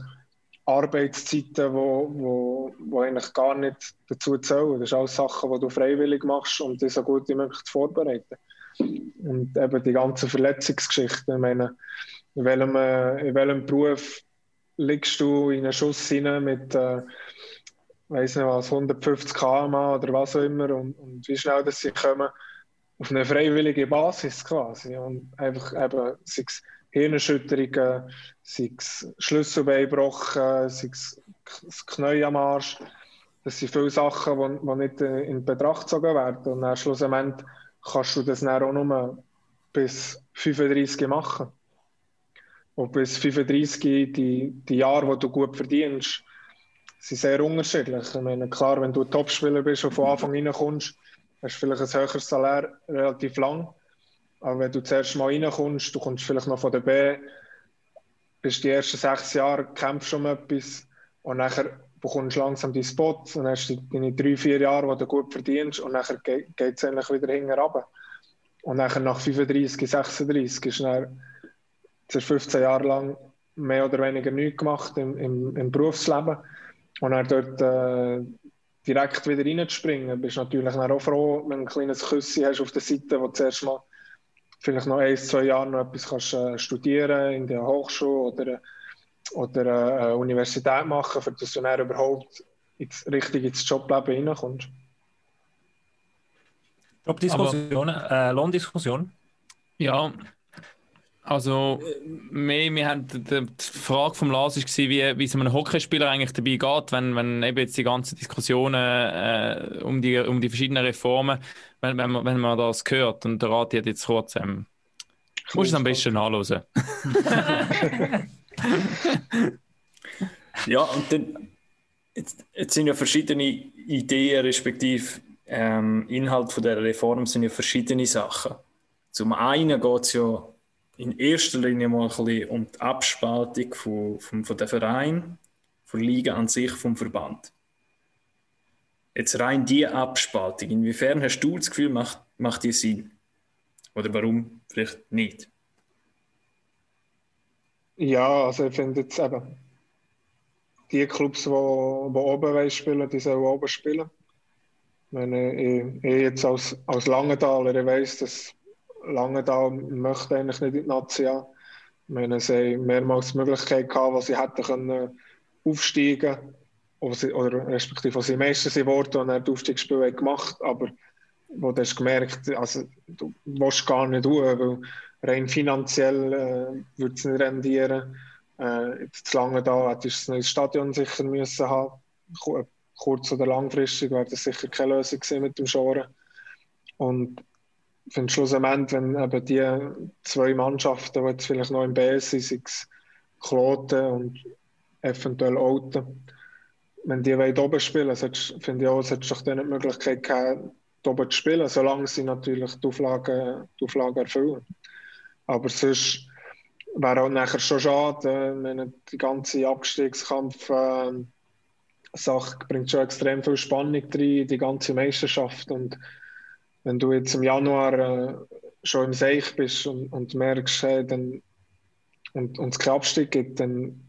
Arbeitszeiten, wo, wo, wo eigentlich gar nicht dazu zählen. Das sind alles Sachen, die du freiwillig machst, um dich so gut wie möglich zu vorbereiten. Und eben die ganzen Verletzungsgeschichten. Ich meine, in welchem, in welchem Beruf liegst du in einen Schuss rein mit, äh, weiß nicht was, 150 km oder was auch immer und, und wie schnell das sie kommen, auf eine freiwillige Basis quasi. Und einfach eben, sei es Hirnerschütterungen, sei es Schlüsselbeinbrochen, sei es das Knie am Arsch. Das sind viele Sachen, die, nicht in Betracht gezogen werden. Und dann schlussendlich kannst du das dann auch nur bis 35 machen. Und bis 35, die, die Jahre, die du gut verdienst, sind sehr unterschiedlich. Ich meine, klar, wenn du Topspieler bist und von Anfang reinkommst, hast du vielleicht ein höheres Salär relativ lang. Aber wenn du zuerst mal reinkommst, du kommst vielleicht noch von der B, bist die ersten sechs Jahre, kämpfst schon etwas und nachher bekommst langsam die Spots und hast deine drei, vier Jahre, die du gut verdienst und nachher geht es eigentlich wieder hinten runter. Und nachher nach 35, 36 ist dann 15 Jahre lang mehr oder weniger nichts gemacht im, im, im Berufsleben. Und dann dort äh, direkt wieder reinzuspringen, bist du natürlich dann auch froh, wenn du ein kleines Küsschen hast auf der Seite, wo du zuerst mal vielleicht noch ein, zwei Jahre noch etwas kannst, äh, studieren in der Hochschule oder, oder äh, eine Universität machen, für dass du dann überhaupt ins, richtig ins Jobleben hineinkommst. Jobdiskussion, äh, Lohndiskussion? Ja, Also, mehr, wir haben, die, Frage vom Lars war, wie, wie es einem Hockeyspieler eigentlich dabei geht, wenn, wenn eben jetzt die ganzen Diskussionen äh, um, die, um die verschiedenen Reformen, wenn, wenn, man, wenn man das hört. Und der Rat hat jetzt kurz, ähm, muss es am besten nachlesen. ja, und dann, jetzt, jetzt sind ja verschiedene Ideen, respektive ähm, Inhalt von der Reform sind ja verschiedene Sachen. Zum einen geht es ja in erster Linie mal ein bisschen um die Abspaltung von, von, von der Verein, von Liga an sich, vom Verband. Jetzt rein die Abspaltung, inwiefern hast du das Gefühl, macht, macht die Sinn? Oder warum vielleicht nicht? Ja, also ich finde jetzt eben, die Clubs, die, oben spielen, die sollen oben spielen. Wenn ich, ich jetzt als, als Langenthaler, ich dass Langenthal möchte eigentlich nicht in die Nazi meine, sie haben mehrmals die Möglichkeit gehabt, wo sie hätten können aufsteigen können, oder respektive wo sie Meister sind worden und dann die Aufstiegsspiele gemacht aber wo du hast gemerkt, also, du willst gar nicht tun, rein finanziell äh, würde es nicht rendieren. Äh, jetzt lange da hättest du ein neues Stadion sicher müssen haben. Kurz- oder langfristig wäre das sicher keine Lösung mit dem Schoren. Und ich finde schlussendlich, wenn eben die zwei Mannschaften, die jetzt vielleicht noch im BS sind, sei es Kloten und eventuell Olten, wenn die oben spielen finde ich auch, es hätte doch dann die Möglichkeit gehabt, oben zu spielen, solange sie natürlich die Auflagen, die Auflagen erfüllen. Aber sonst wäre auch nachher schon schade, wenn die ganze Abstiegskampf äh, Sache bringt schon extrem viel Spannung rein, die ganze Meisterschaft. Und wenn du jetzt im Januar äh, schon im Seich bist und, und merkst, hey, dann, und es keinen Abstieg gibt, dann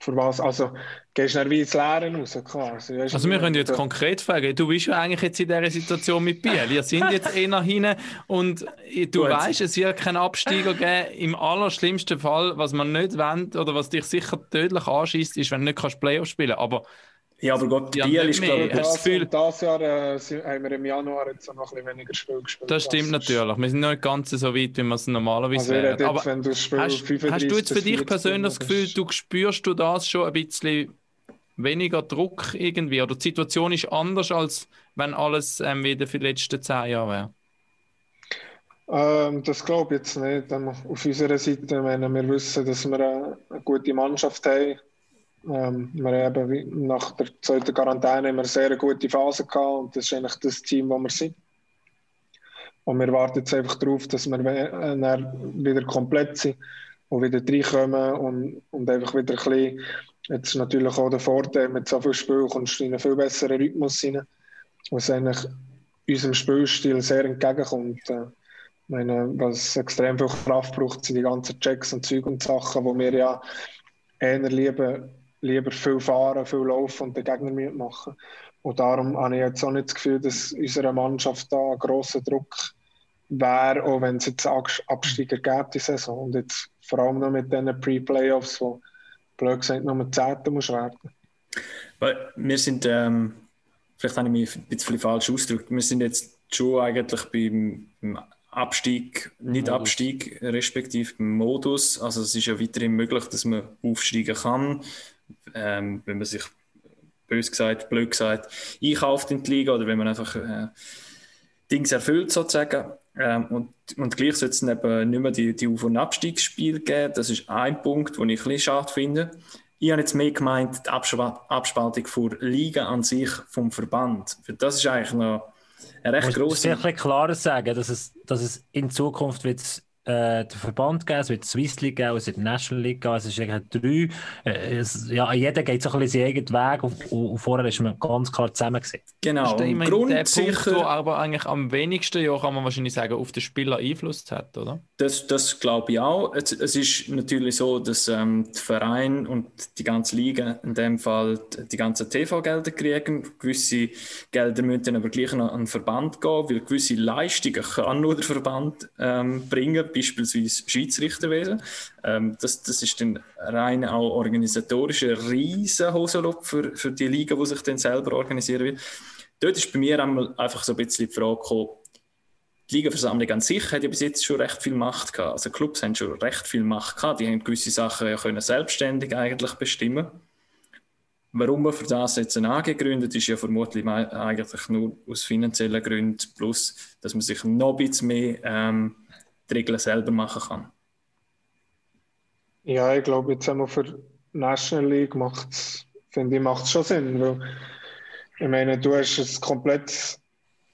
für was? Also gehst du wie ins Leeren raus quasi. Weißt also wir können jetzt konkret fragen, du bist ja eigentlich jetzt in dieser Situation mit Biel. Wir sind jetzt eh nach hinten und du weißt, es wird keinen Absteiger geben. Im allerschlimmsten Fall, was man nicht wollen oder was dich sicher tödlich anschießt, ist, wenn du nicht Playoff spielen kannst. Aber ja, aber Gott, ja, Biel ist, glaube ich, das, Gefühl... das Jahr äh, haben wir im Januar jetzt noch ein bisschen weniger Spiel gespielt. Das stimmt natürlich. Wir sind noch nicht ganz so weit, wie wir es normalerweise also, wären. Aber wenn du hast, hast du jetzt für dich persönlich das Gefühl, du spürst du das schon ein bisschen weniger Druck irgendwie? Oder die Situation ist anders, als wenn alles ähm, wieder für die letzten zehn Jahre wäre? Ähm, das glaube ich jetzt nicht. Auf unserer Seite, wenn wir wissen, dass wir eine, eine gute Mannschaft haben, ähm, wir haben nach der zweiten Quarantäne immer eine sehr gute Phase gehabt und das ist eigentlich das Team, wo wir sind. Und wir warten jetzt einfach darauf, dass wir wieder komplett sind und wieder reinkommen und, und einfach wieder ein bisschen, jetzt natürlich auch der Vorteil, mit so viel Spiel kommst du in einen viel besseren Rhythmus rein, was eigentlich unserem Spielstil sehr entgegenkommt. Äh, meine, was extrem viel Kraft braucht, sind die ganzen Checks und Zeug und Sachen, wo wir ja eher lieber lieber viel fahren, viel laufen und den Gegner mitmachen. Und darum habe ich jetzt auch nicht das Gefühl, dass unsere Mannschaft da ein grosser Druck wäre, auch wenn es jetzt Absteiger gibt die Saison. Und jetzt vor allem noch mit diesen Pre-Playoffs, wo blöd gesagt nur mit Zehnten muss werden. Weil wir sind, ähm, vielleicht habe ich mich ein bisschen falsch ausgedrückt, wir sind jetzt schon eigentlich beim, beim Abstieg, nicht Modus. Abstieg, respektive beim Modus. Also es ist ja weiterhin möglich, dass man aufsteigen kann ähm, wenn man sich bös gesagt, blöd gesagt, einkauft in die Liga oder wenn man einfach äh, Dings erfüllt sozusagen. Ähm, und, und gleich sollte es eben nicht mehr die, die Auf- und Abstiegsspiele geben. Das ist ein Punkt, den ich ein bisschen schade finde. Ich habe jetzt mehr gemeint, die Abspaltung der Liga an sich vom Verband. Für das ist eigentlich noch eine recht große. Ich muss ein klarer sagen, dass es, dass es in Zukunft wird äh, den Verband geben, es wird die Swiss League geben, es wird die National League geben, es ist eigentlich drei. Äh, es, ja, jeder geht so ein bisschen seinen eigenen Weg und, und, vorher ist man ganz klar zusammengesetzt. Genau, das ist der Punkt, wo aber eigentlich am wenigsten, ja, kann man wahrscheinlich sagen, auf den Spieler Einfluss hat, oder? Das, das glaube ich auch. Es, es, ist natürlich so, dass ähm, der Verein und die ganze Liga in dem Fall die, die ganzen TV-Gelder kriegen. Gewisse Gelder müssen dann aber gleich noch an den Verband gehen, weil gewisse Leistungen kann nur der Verband ähm, bringen beispielsweise Schiedsrichterwesen. Ähm, das, das ist dann rein auch organisatorisch ein riesen für, für die Liga, die sich dann selber organisieren will. Dort ist bei mir einfach so ein bisschen die Frage gekommen, die Ligaversammlung an sich hat ja bis jetzt schon recht viel Macht gehabt. Also Clubs haben schon recht viel Macht gehabt. Die haben gewisse Sachen ja können selbstständig eigentlich bestimmen. Warum man für das jetzt ein AG gründet, ist ja vermutlich eigentlich nur aus finanziellen Gründen, plus, dass man sich noch ein bisschen mehr ähm, die Regeln selber machen kann. Ja, ich glaube, jetzt einmal für National League macht es, finde ich, macht schon Sinn, weil ich meine, du hast ein komplett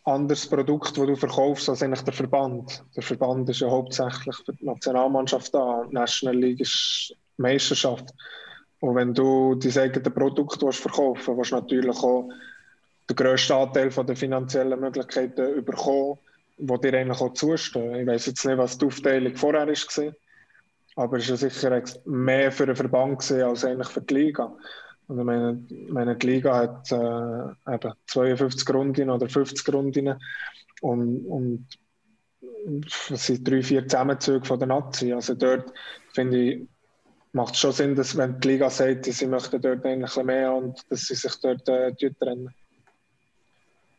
anderes Produkt, das du verkaufst, als eigentlich der Verband. Der Verband ist ja hauptsächlich für die Nationalmannschaft da. Die National League ist Meisterschaft. Und wenn du dein eigenes Produkt willst verkaufen willst, du natürlich auch den grössten Anteil der finanziellen Möglichkeiten bekommen, die dir eigentlich auch zustehen. Ich weiß jetzt nicht, was die Aufteilung vorher war, aber es war sicher mehr für den Verband als eigentlich für die Liga. Und ich meine, meine die Liga hat äh, eben 52 Runden oder 50 Runden und, und es sind drei, vier Zusammenzüge von der Nazi. Also dort finde ich, macht es schon Sinn, dass wenn die Liga sagt, sie möchten dort eigentlich mehr und dass sie sich dort äh, trennen.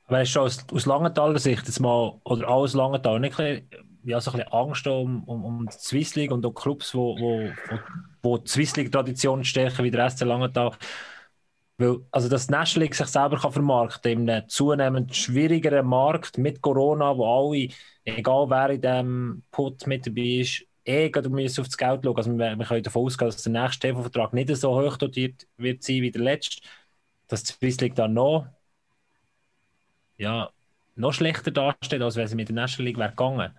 Aber hast du aus, aus Langenthaler Sicht jetzt mal, oder aus Langenthal, nicht ein bisschen, ja, so ein bisschen Angst um, um, um die Swiss League und auch Clubs, wo, wo, wo, wo die Swiss League Tradition stärken wie der SC Langenthal? Weil, also dass die National League sich selber kann vermarkten in einem zunehmend schwierigeren Markt mit Corona, wo alle, egal wer in diesem Put mit dabei ist, eh gerade auf das Geld schauen. Also wir, wir können davon ausgehen, dass der nächste TV-Vertrag nicht so hoch dotiert wird sein wie der letzte, dass die Swiss League dann noch, ja, noch schlechter dasteht, als wenn sie mit der National League wäre gegangen.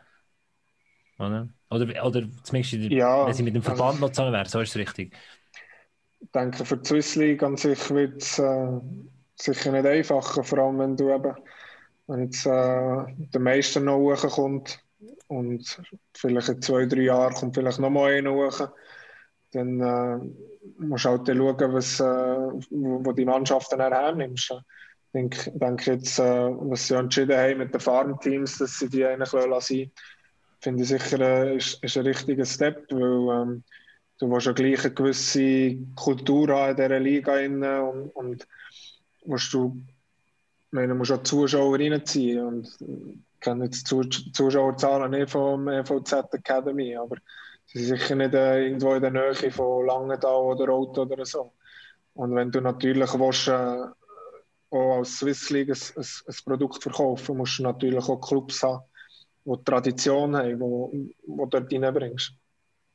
Oder? Oder, oder zumindest, der, ja, wenn sie mit dem also Verband also, noch zusammen wäre, so ist es richtig. Ich denke, für die Swiss League an sich wird es äh, sicher nicht einfacher, vor allem wenn du eben, wenn jetzt äh, der Meister noch hochkommt, und vielleicht in zwei, drei Jahren kommt vielleicht noch mal einer hoch. Dann äh, musst du halt schauen, was, äh, wo, wo die Mannschaft dann hernimmst. Ich denke, jetzt, äh, was sie entschieden haben mit den Farmteams, dass sie die eigentlich lassen finde ich sicher äh, ist, ist ein richtiger Step, weil ähm, du willst ja gleich eine gewisse Kultur haben in dieser Liga und, und musst du, meine, musst auch Zuschauer reinziehen und ich kenne jetzt Zuschauerzahlen nicht vom EVZ Academy, aber sie sind sicher nicht äh, irgendwo in der Nähe von Langenthal oder Auto oder so. Und wenn du natürlich willst, äh, auch als Swiss League ein, ein, ein, Produkt verkaufen musst du natürlich auch Clubs haben, die Tradition haben, die du dort reinbringst.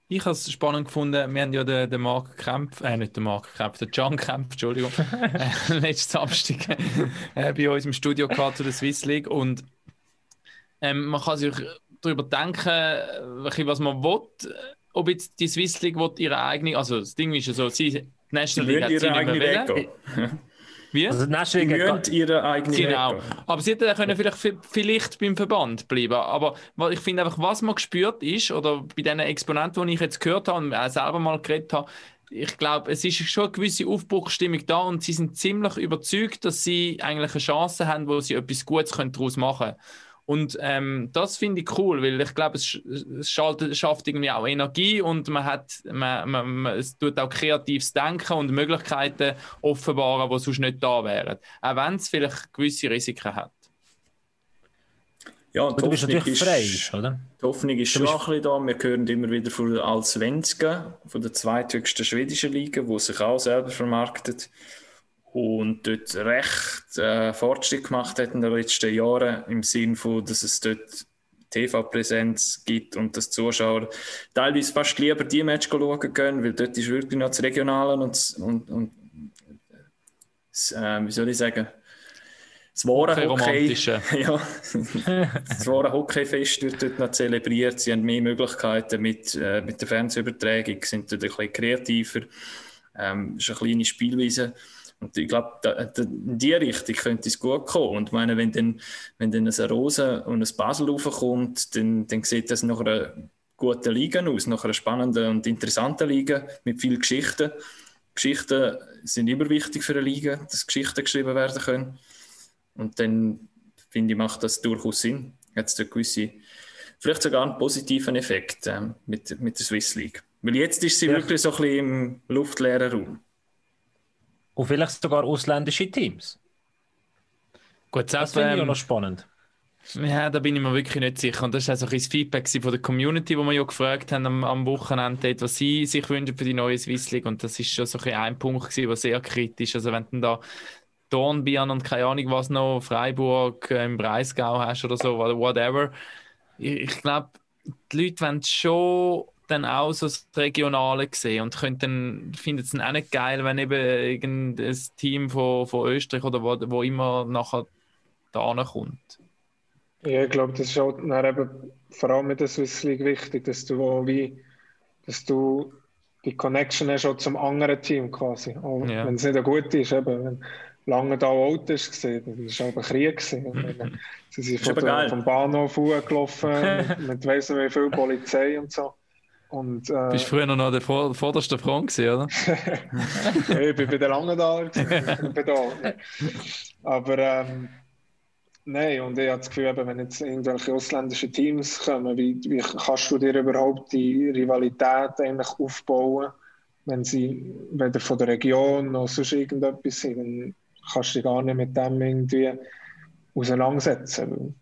Ich habe es spannend gefunden, wir haben ja den, den Mark Kempf, äh, nicht den Mark Kempf, den John Kempf, Entschuldigung, äh, letzten Samstag äh, bei uns im Studio gehabt zu der Swiss League und ähm, man kann sich darüber denken, was man will. Ob jetzt die Swiss League will ihre eigene, also das Ding ist ja so, sie, die National League hat sie nicht mehr. Wie? Also die National League hat ihre eigene Genau. Aber sie hätten können vielleicht, vielleicht beim Verband bleiben. Aber ich finde einfach, was man gespürt ist, oder bei den Exponenten, die ich jetzt gehört habe und auch selber mal geredet habe, ich glaube, es ist schon eine gewisse Aufbruchstimmung da und sie sind ziemlich überzeugt, dass sie eigentlich eine Chance haben, wo sie etwas Gutes daraus machen können. Und ähm, das finde ich cool, weil ich glaube, es, es schaltet, schafft irgendwie auch Energie und man hat, man, man, man, es tut auch kreatives Denken und Möglichkeiten offenbaren, die sonst nicht da wären. Auch wenn es vielleicht gewisse Risiken hat. Ja, du bist natürlich ist, frei, oder? Die Hoffnung ist schon ein bisschen da. Wir hören immer wieder von Allsvenskan, von der zweithöchsten schwedischen Liga, die sich auch selber vermarktet und dort recht äh, Fortschritt gemacht hat in den letzten Jahren, im Sinne von, dass es dort TV-Präsenz gibt und dass Zuschauer teilweise fast lieber die Match schauen können, weil dort ist wirklich noch das Regionale und, und, und das, äh, wie soll ich sagen, das wahre Hockey, ja, das wahre Hockeyfest wird dort noch zelebriert. Sie haben mehr Möglichkeiten mit, äh, mit der Fernsehübertragung, sind dort ein bisschen kreativer, ähm, ist eine kleine Spielweise. Und ich glaube, in die Richtung könnte es gut kommen. Und meine, wenn dann, wenn dann ein Rose und ein Basel raufkommt, dann, dann sieht das nach einer guten Liga aus, nach einer spannenden und interessanten Liga mit vielen Geschichten. Geschichten sind immer wichtig für eine Liga, dass Geschichten geschrieben werden können. Und dann finde ich, macht das durchaus Sinn. Hat es gewisse, vielleicht sogar einen positiven Effekt äh, mit, mit der Swiss League. Weil jetzt ist sie ja. wirklich so ein bisschen im luftleeren Raum. Und vielleicht sogar ausländische Teams. Gut, das finde ich auch noch spannend. Ja, da bin ich mir wirklich nicht sicher. Und das war auch ein das Feedback von der Community, wo wir ja gefragt haben am, am Wochenende, was sie sich wünschen für die neue Swiss League. Und das ist schon so ein, ein Punkt gewesen, der sehr kritisch Also wenn du da Dornbirn und keine Ahnung was noch, Freiburg äh, im Breisgau hast oder so, whatever. Ich, ich glaube, die Leute wollen schon dann auch so das Regionale sehen und könnten, finden es dann auch nicht geil, wenn eben irgendein Team von, von Österreich oder wo, wo immer nachher da kommt. Ja, ich glaube, das ist auch eben, vor allem mit der Swiss League wichtig, dass du, wie, dass du die Connection hast auch zum anderen Team quasi. Auch ja. Wenn es nicht gute ist, eben, wenn lange da Auto ist gesehen, das war auch ein Krieg. Gewesen. Sie sind von der, vom Bahnhof gelaufen, mit weiss nicht wie viel Polizei und so. Und, äh, Bist du früher noch der vor, vorderste Front gewesen, oder? ich bin bei der Langendal, Aber ähm, Nein, und ich habe das Gefühl, wenn jetzt irgendwelche ausländischen Teams kommen, wie, wie kannst du dir überhaupt die Rivalität eigentlich aufbauen, wenn sie weder von der Region noch sonst irgendetwas sind, dann kannst du dich gar nicht mit dem irgendwie auseinandersetzen.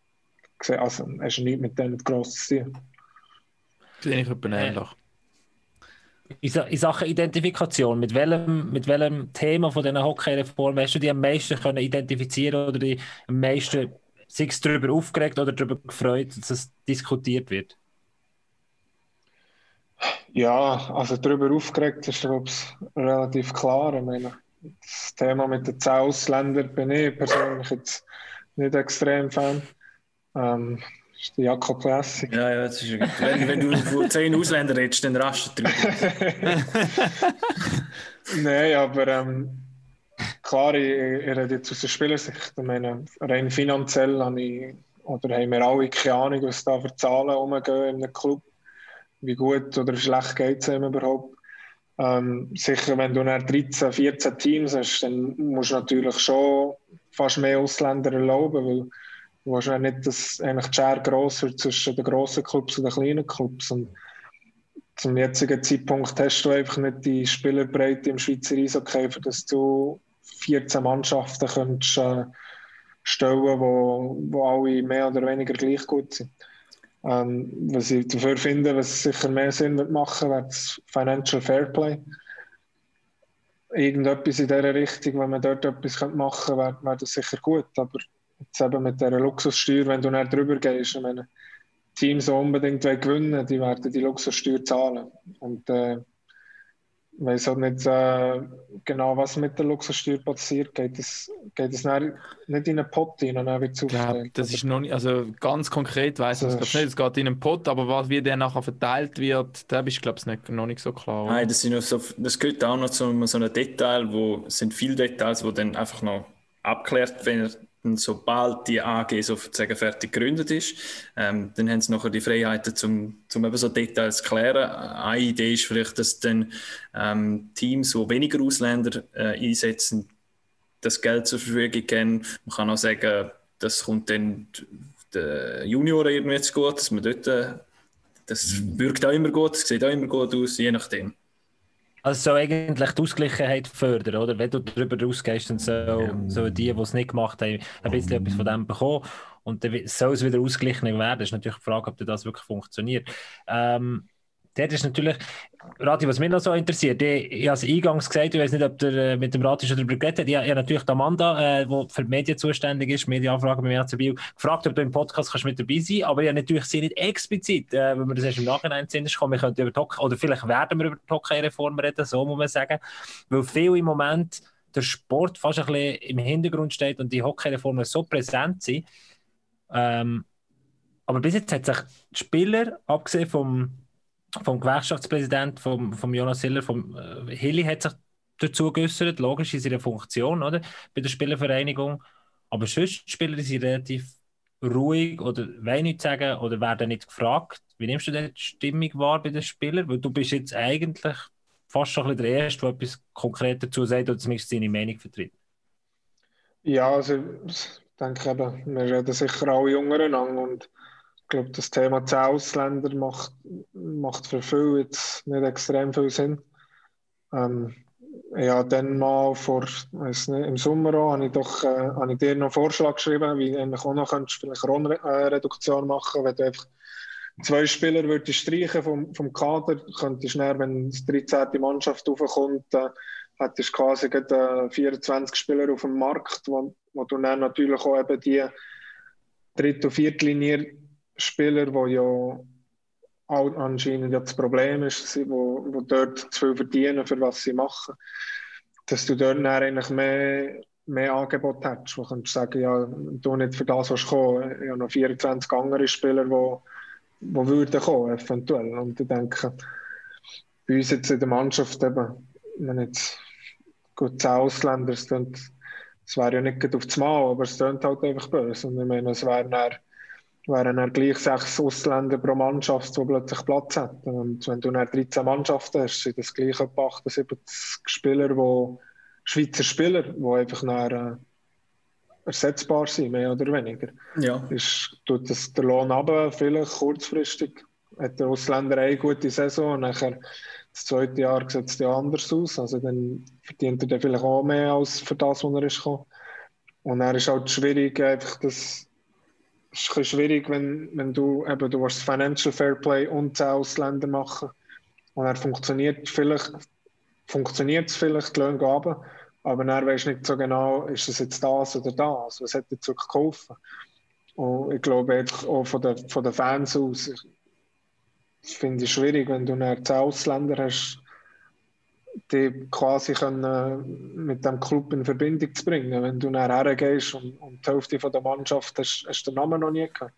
Also, hast du nichts mit dem gross zu tun. Sehe ich etwa ähnlich. In Sachen Identifikation, mit welchem, mit welchem Thema von diesen Hockey-Reformen hast du die am meisten können identifizieren oder die am meisten sich darüber aufgeregt oder darüber gefreut, dass es diskutiert wird? Ja, also darüber aufgeregt ist, glaube ich, relativ klar. Ich meine, das Thema mit den zehn Ausländern bin ich persönlich jetzt nicht extrem Fan. Ähm, ist der Jakob Classic. Ja, ja, das ist, wenn, wenn du von zehn Ausländern redest, dann rastet du. Nein, aber ähm, klar, ich, ich rede jetzt aus der Spielersicht. Ich meine, rein finanziell habe ich, oder haben wir alle keine Ahnung, was da für Zahlen rumgehen in einem Club. Wie gut oder schlecht geht es ihm überhaupt. Ähm, sicher, wenn du 13, 14 Teams hast, dann musst du natürlich schon fast mehr Ausländer erlauben, weil Du willst ja nicht, dass eigentlich die Schere gross wird zwischen den grossen Clubs und den kleinen Clubs. Und zum jetzigen Zeitpunkt hast du einfach nicht die Spielerbreite im Schweizer Eishockey, für dass du 14 Mannschaften könntest, äh, stellen wo, wo alle mehr oder weniger gleich gut sind. Ähm, was ich dafür finde, was sicher mehr Sinn wird machen, wäre das Financial Fairplay. Irgendetwas in dieser Richtung, wenn man dort etwas machen könnte, wäre wär das sicher gut. Aber jetzt eben mit dieser Luxussteuer, wenn du nicht drüber gehst, ich meine, Teams, die unbedingt gewinnen die werden die Luxussteuer zahlen. Und äh, ich weiß auch nicht äh, genau, was mit der Luxussteuer passiert. Geht es, geht es nicht in einen Pot rein, dann wird ja, Das ist noch nicht, also ganz konkret weiß ich es nicht. Es geht in einen Pot, aber was, wie der nachher verteilt wird, da bist glaube ich noch nicht so klar. Nein, das, sind so, das gehört auch noch zu so einem Detail, wo es sind viele Details, die dann einfach noch abklärt werden sobald die AG sozusagen fertig gegründet ist, ähm, dann haben sie nachher die Freiheiten, um zum eben so Details zu klären. Eine Idee ist vielleicht, dass dann ähm, Teams, die weniger Ausländer äh, einsetzen, das Geld zur Verfügung haben. Man kann auch sagen, das kommt dann den Junioren irgendwie zu gut, dass man dort, äh, das wirkt auch immer gut, sieht auch immer gut aus, je nachdem. Also so eigentlich die Ausgleichheit fördern, oder? Wenn du darüber rausgehst, dann so, ja. so die, die es nicht gemacht haben, ein bisschen etwas von dem bekommen. Und dann soll es wieder ausgeglichen werden. Das ist natürlich die Frage, ob das wirklich funktioniert. Ähm, dort ist natürlich, Rati, was mich noch so interessiert, ich, ich habe es eingangs gesagt, ich weiß nicht, ob der äh, mit dem Rati schon darüber geredet hat, ich, ich habe natürlich Amanda, äh, die für die Medien zuständig ist, Medienanfragen beim EHC Bio, gefragt, ob du im Podcast kannst mit dabei sein aber ich habe natürlich sie nicht explizit, äh, wenn wir das erst im Nachhinein sehen, kommen, wir über die oder vielleicht werden wir über die Hockey-Reform reden, so muss man sagen, weil viel im Moment der Sport fast ein bisschen im Hintergrund steht und die Hockey-Reformen so präsent sind, ähm, aber bis jetzt hat sich die Spieler, abgesehen vom vom Gewerkschaftspräsident, vom, vom Jonas Hiller, vom äh, Hilly hat sich dazu geäußert, logisch in seiner Funktion, oder? Bei der Spielervereinigung. Aber sonst die Spieler sind relativ ruhig oder wollen nichts sagen oder werden nicht gefragt. Wie nimmst du denn die Stimmung wahr bei den Spielern? Weil du bist jetzt eigentlich fast schon ein bisschen der Erste, der etwas konkret dazu sagt oder zumindest seine Meinung vertritt. Ja, also ich denke eben, wir reden sicher alle Jüngeren an und glaube, das Thema 10 Ausländer macht, macht für viele jetzt nicht extrem viel Sinn. Ähm, ja, dann mal vor, nicht, im Sommer auch, habe ich, doch, äh, habe ich dir noch einen Vorschlag geschrieben, wie eigentlich auch noch könntest, vielleicht eine Reduktion machen, wenn du einfach zwei Spieler würdest streichen vom, vom Kader, könntest du dann, wenn die 13. Mannschaft aufkommt, äh, hättest quasi gerade, äh, 24 Spieler auf dem Markt, wo, wo du dann natürlich auch eben die dritte und vierte Spieler, die ja auch anscheinend ja das Problem ist, wo, wo dort zu viel verdienen, für was sie machen, dass du dort eigentlich mehr, mehr Angebot wo du sagen, ja, du nicht für das was kommen. Ich habe noch 24 andere Spieler, die, die würden kommen, eventuell. Und ich denke, bei uns jetzt in der Mannschaft eben, wenn jetzt gut 10 Ausländer, es wäre ja nicht auf das Mal, aber es klingt halt einfach böse. Und ich meine, es wäre dann wären dann gleich sechs Ausländer pro Mannschaft, die plötzlich Platz hätten. Und wenn du dann 13 Mannschaften hast, sind das gleich etwa 78 Spieler, wo, Schweizer Spieler, die einfach dann, äh, ersetzbar sind, mehr oder weniger. Ja. Ist, tut das der Lohn runter, vielleicht kurzfristig. Hat der Ausländer eine gute Saison und nachher das zweite Jahr sieht es ja anders aus. Also dann verdient er dann vielleicht auch mehr als für das, was er ist gekommen. Und dann ist halt schwierig, einfach das ist ein bisschen schwierig, wenn, wenn du eben, du willst Financial Fairplay und die Ausländer machen und er funktioniert vielleicht, funktioniert es vielleicht, die Löhne geben, aber dann du nicht so genau, ist es jetzt das oder das, was hat jetzt wirklich geholfen. Und ich glaube auch von den, von den Fans aus, ich finde es schwierig, wenn du dann zehn Ausländer hast, die quasi können, mit dem Club in Verbindung zu bringen. Wenn du nachher gehst und, und die Hälfte von der Mannschaft hast, hast du den Namen noch nie gehört.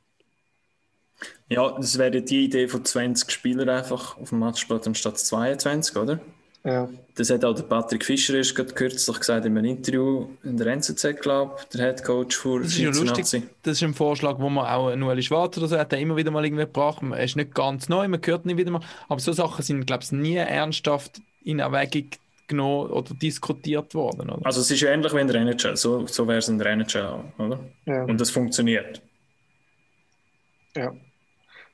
Ja, das wäre die Idee von 20 Spielern einfach auf dem Matchblatt anstatt 22, oder? Ja. Das hat auch der Patrick Fischer erst gerade kürzlich gesagt in einem Interview in der NZZ, glaube ich, der Head Coach für Das ist ja lustig. Das ist ein Vorschlag, wo man auch Noel Schwarz oder so hat, der immer wieder mal irgendwie gebracht. Er ist nicht ganz neu, man hört ihn wieder mal. Aber so Sachen sind, glaube ich, nie ernsthaft in Erwägung genommen oder diskutiert worden. Oder? Also es ist ähnlich wie in der NHL, so, so wäre es in der NHL oder? Ja. Und das funktioniert. Ja.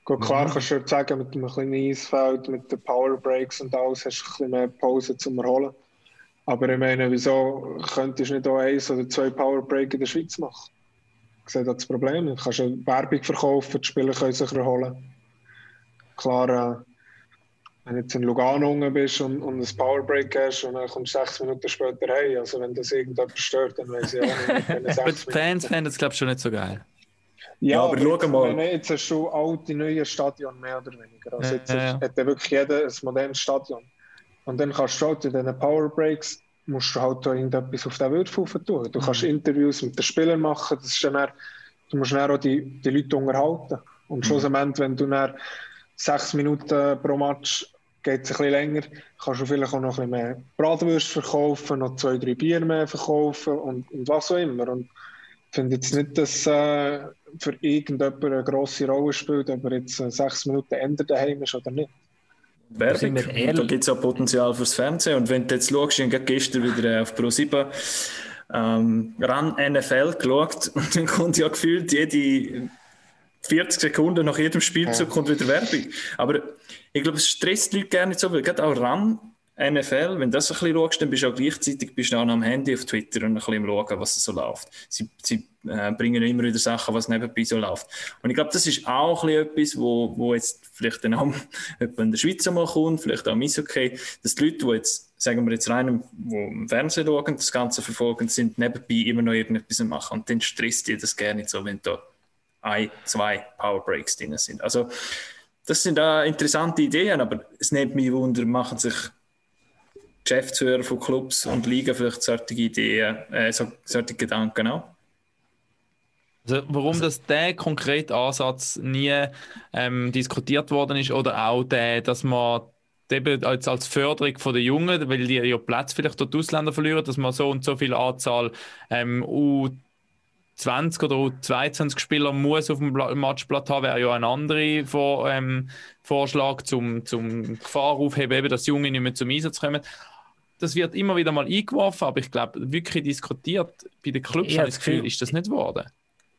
Gut, klar mhm. kannst du sagen, mit einem kleinen Eisfeld, mit den Power Breaks und alles, hast du ein bisschen mehr Pause zum Erholen. Aber ich meine, wieso könntest du nicht auch eins oder zwei Power Breaks in der Schweiz machen? Ich sehe das Problem. Du kannst Werbung verkaufen, die Spieler können sich erholen. Klar, äh, wenn du jetzt in Lugano bist und, und ein Powerbreak hast und dann kommst du sechs Minuten später heim, also wenn das irgendjemand stört, dann weiß ich auch nicht. Aber die Fans fänden das, glaube ich, schon nicht so geil. Ja, ja aber, aber schau mal. Wenn, jetzt hast du alte, neue Stadion mehr oder weniger. Also jetzt ja, ja. hat ja wirklich jeder ein modernes Stadion. Und dann kannst du halt in diesen Powerbreaks musst du halt irgendetwas auf den Würfel tun. Du kannst mhm. Interviews mit den Spielern machen, das ist dann, du musst dann auch die, die Leute unterhalten. Und mhm. schlussendlich, wenn du dann sechs Minuten pro Match geht es ein bisschen länger, kannst du vielleicht auch noch ein bisschen mehr Bratwurst verkaufen, noch zwei, drei Bier mehr verkaufen und, und was auch immer. Und ich finde jetzt nicht, dass äh, für irgendjemand eine grosse Rolle spielt, ob er jetzt äh, sechs Minuten ändert daheim ist oder nicht. Werbung, da gibt es auch Potenzial fürs Fernsehen. Und wenn du jetzt schaust, ich habe gestern wieder äh, auf Pro7 ähm, ran NFL geschaut und dann kommt ja gefühlt jede 40 Sekunden nach jedem Spielzug ja. kommt wieder Werbung. Aber ich glaube, es stresst die Leute gerne nicht so, weil gerade auch RAN, NFL, wenn du das ein bisschen schaust, dann bist du auch gleichzeitig bist du auch am Handy auf Twitter und ein bisschen Schauen, was so läuft. Sie, sie äh, bringen immer wieder Sachen, was nebenbei so läuft. Und ich glaube, das ist auch ein bisschen etwas, wo, wo jetzt vielleicht dann auch in der Schweiz mal kommt, vielleicht auch im Eishockey, dass die Leute, die jetzt, sagen wir jetzt rein, die im Fernsehen schauen, das Ganze verfolgen, sind nebenbei immer noch irgendetwas machen. Und dann stresst dir das gerne nicht so, wenn da ein, zwei Powerbreaks drin sind. Also, das sind da interessante Ideen, aber es nimmt mich Wunder, machen sich Geschäftsführer von Clubs und Ligen vielleicht solche Ideen, äh, so, solche Gedanken auch? Also warum also, das der konkrete Ansatz nie ähm, diskutiert worden ist oder auch der, dass man eben als, als Förderung von der Jungen, weil die ja Platz vielleicht dort Ausländer verlieren, dass man so und so viel Anzahl ähm, 20 oder 22 Spieler muss auf dem Matchblatt haben, wäre ja ein anderer Vor, ähm, Vorschlag zum, zum Gefahr aufheben, eben, dass Junge nicht mehr zum Einsatz kommen. Das wird immer wieder mal eingeworfen, aber ich glaube, wirklich diskutiert bei den Clubs, ich habe das Gefühl, ist das nicht geworden.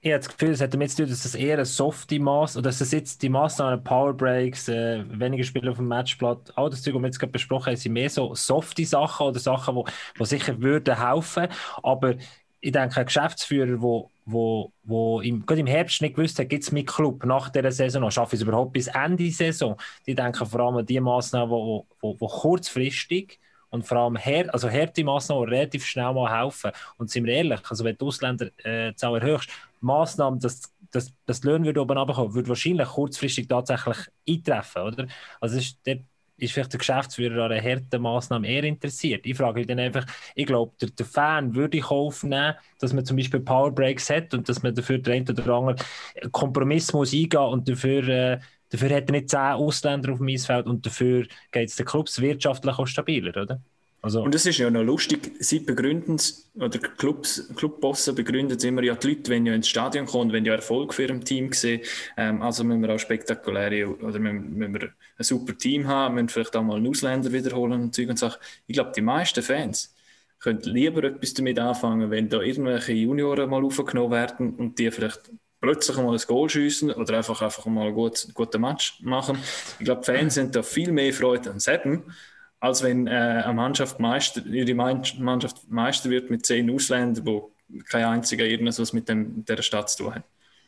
ich habe das Gefühl, es hat damit zu tun, dass das eher ein softe Maß oder dass das jetzt die Maßnahmen, Powerbreaks, äh, weniger Spiele auf dem Matchblatt, all das Zeug, was wir jetzt gerade besprochen haben, sind mehr so softe Sachen oder Sachen, die wo, wo sicher würden helfen. Aber ich denke, ein Geschäftsführer, wo, wo, wo im, gerade im Herbst nicht gewusst hat, gibt es mit Club nach dieser Saison noch, schaffe ich es überhaupt bis Ende der Saison, die denken vor allem an die Massnahmen, wo kurzfristig und vor allem her, also harte Massnahmen, die relativ schnell mal helfen. Und sind wir ehrlich, also wenn die Ausländerzahl äh, erhöhst, Massnahmen, dass, dass, dass die Löhne oben runterkommen, würde wahrscheinlich kurzfristig tatsächlich eintreffen, oder? Also ist, dort ist vielleicht der Geschäftsführer an einer harten Massnahme eher interessiert. Ich frage mich dann einfach, ich glaube, der, der Fan würde ich aufnehmen, dass man zum Beispiel Powerbreaks hat und dass man dafür den einen oder anderen Kompromiss muss eingehen und dafür äh, Dafür hat er nicht zehn Ausländer auf dem Eisfeld und dafür geht es den Clubs wirtschaftlich auch stabiler, oder? Also, und das ist ja noch lustig, sie begründen oder Clubs, Clubbosse begründen immer ja die Leute, wenn ja ins Stadion kommen, wenn ja Erfolg für ein Team sehen, ähm, also müssen wir auch spektakuläre oder müssen, müssen wir ein super Team haben, müssen vielleicht auch mal einen Ausländer wiederholen und Zeug und Sachen. Ich glaube, die meisten Fans können lieber etwas damit anfangen, wenn da irgendwelche Junioren mal aufgenommen werden und die vielleicht plötzlich mal ein Goal schiessen oder einfach, einfach mal einen guten, guten Match machen. Ich glaube, Fans sind da viel mehr Freude an Seppen, als wenn äh, eine Mannschaft Meister, ihre Mannschaft Meister wird mit zehn Ausländern, wo kein einziger irgendwas mit, dem, dieser Stadt zu tun hat.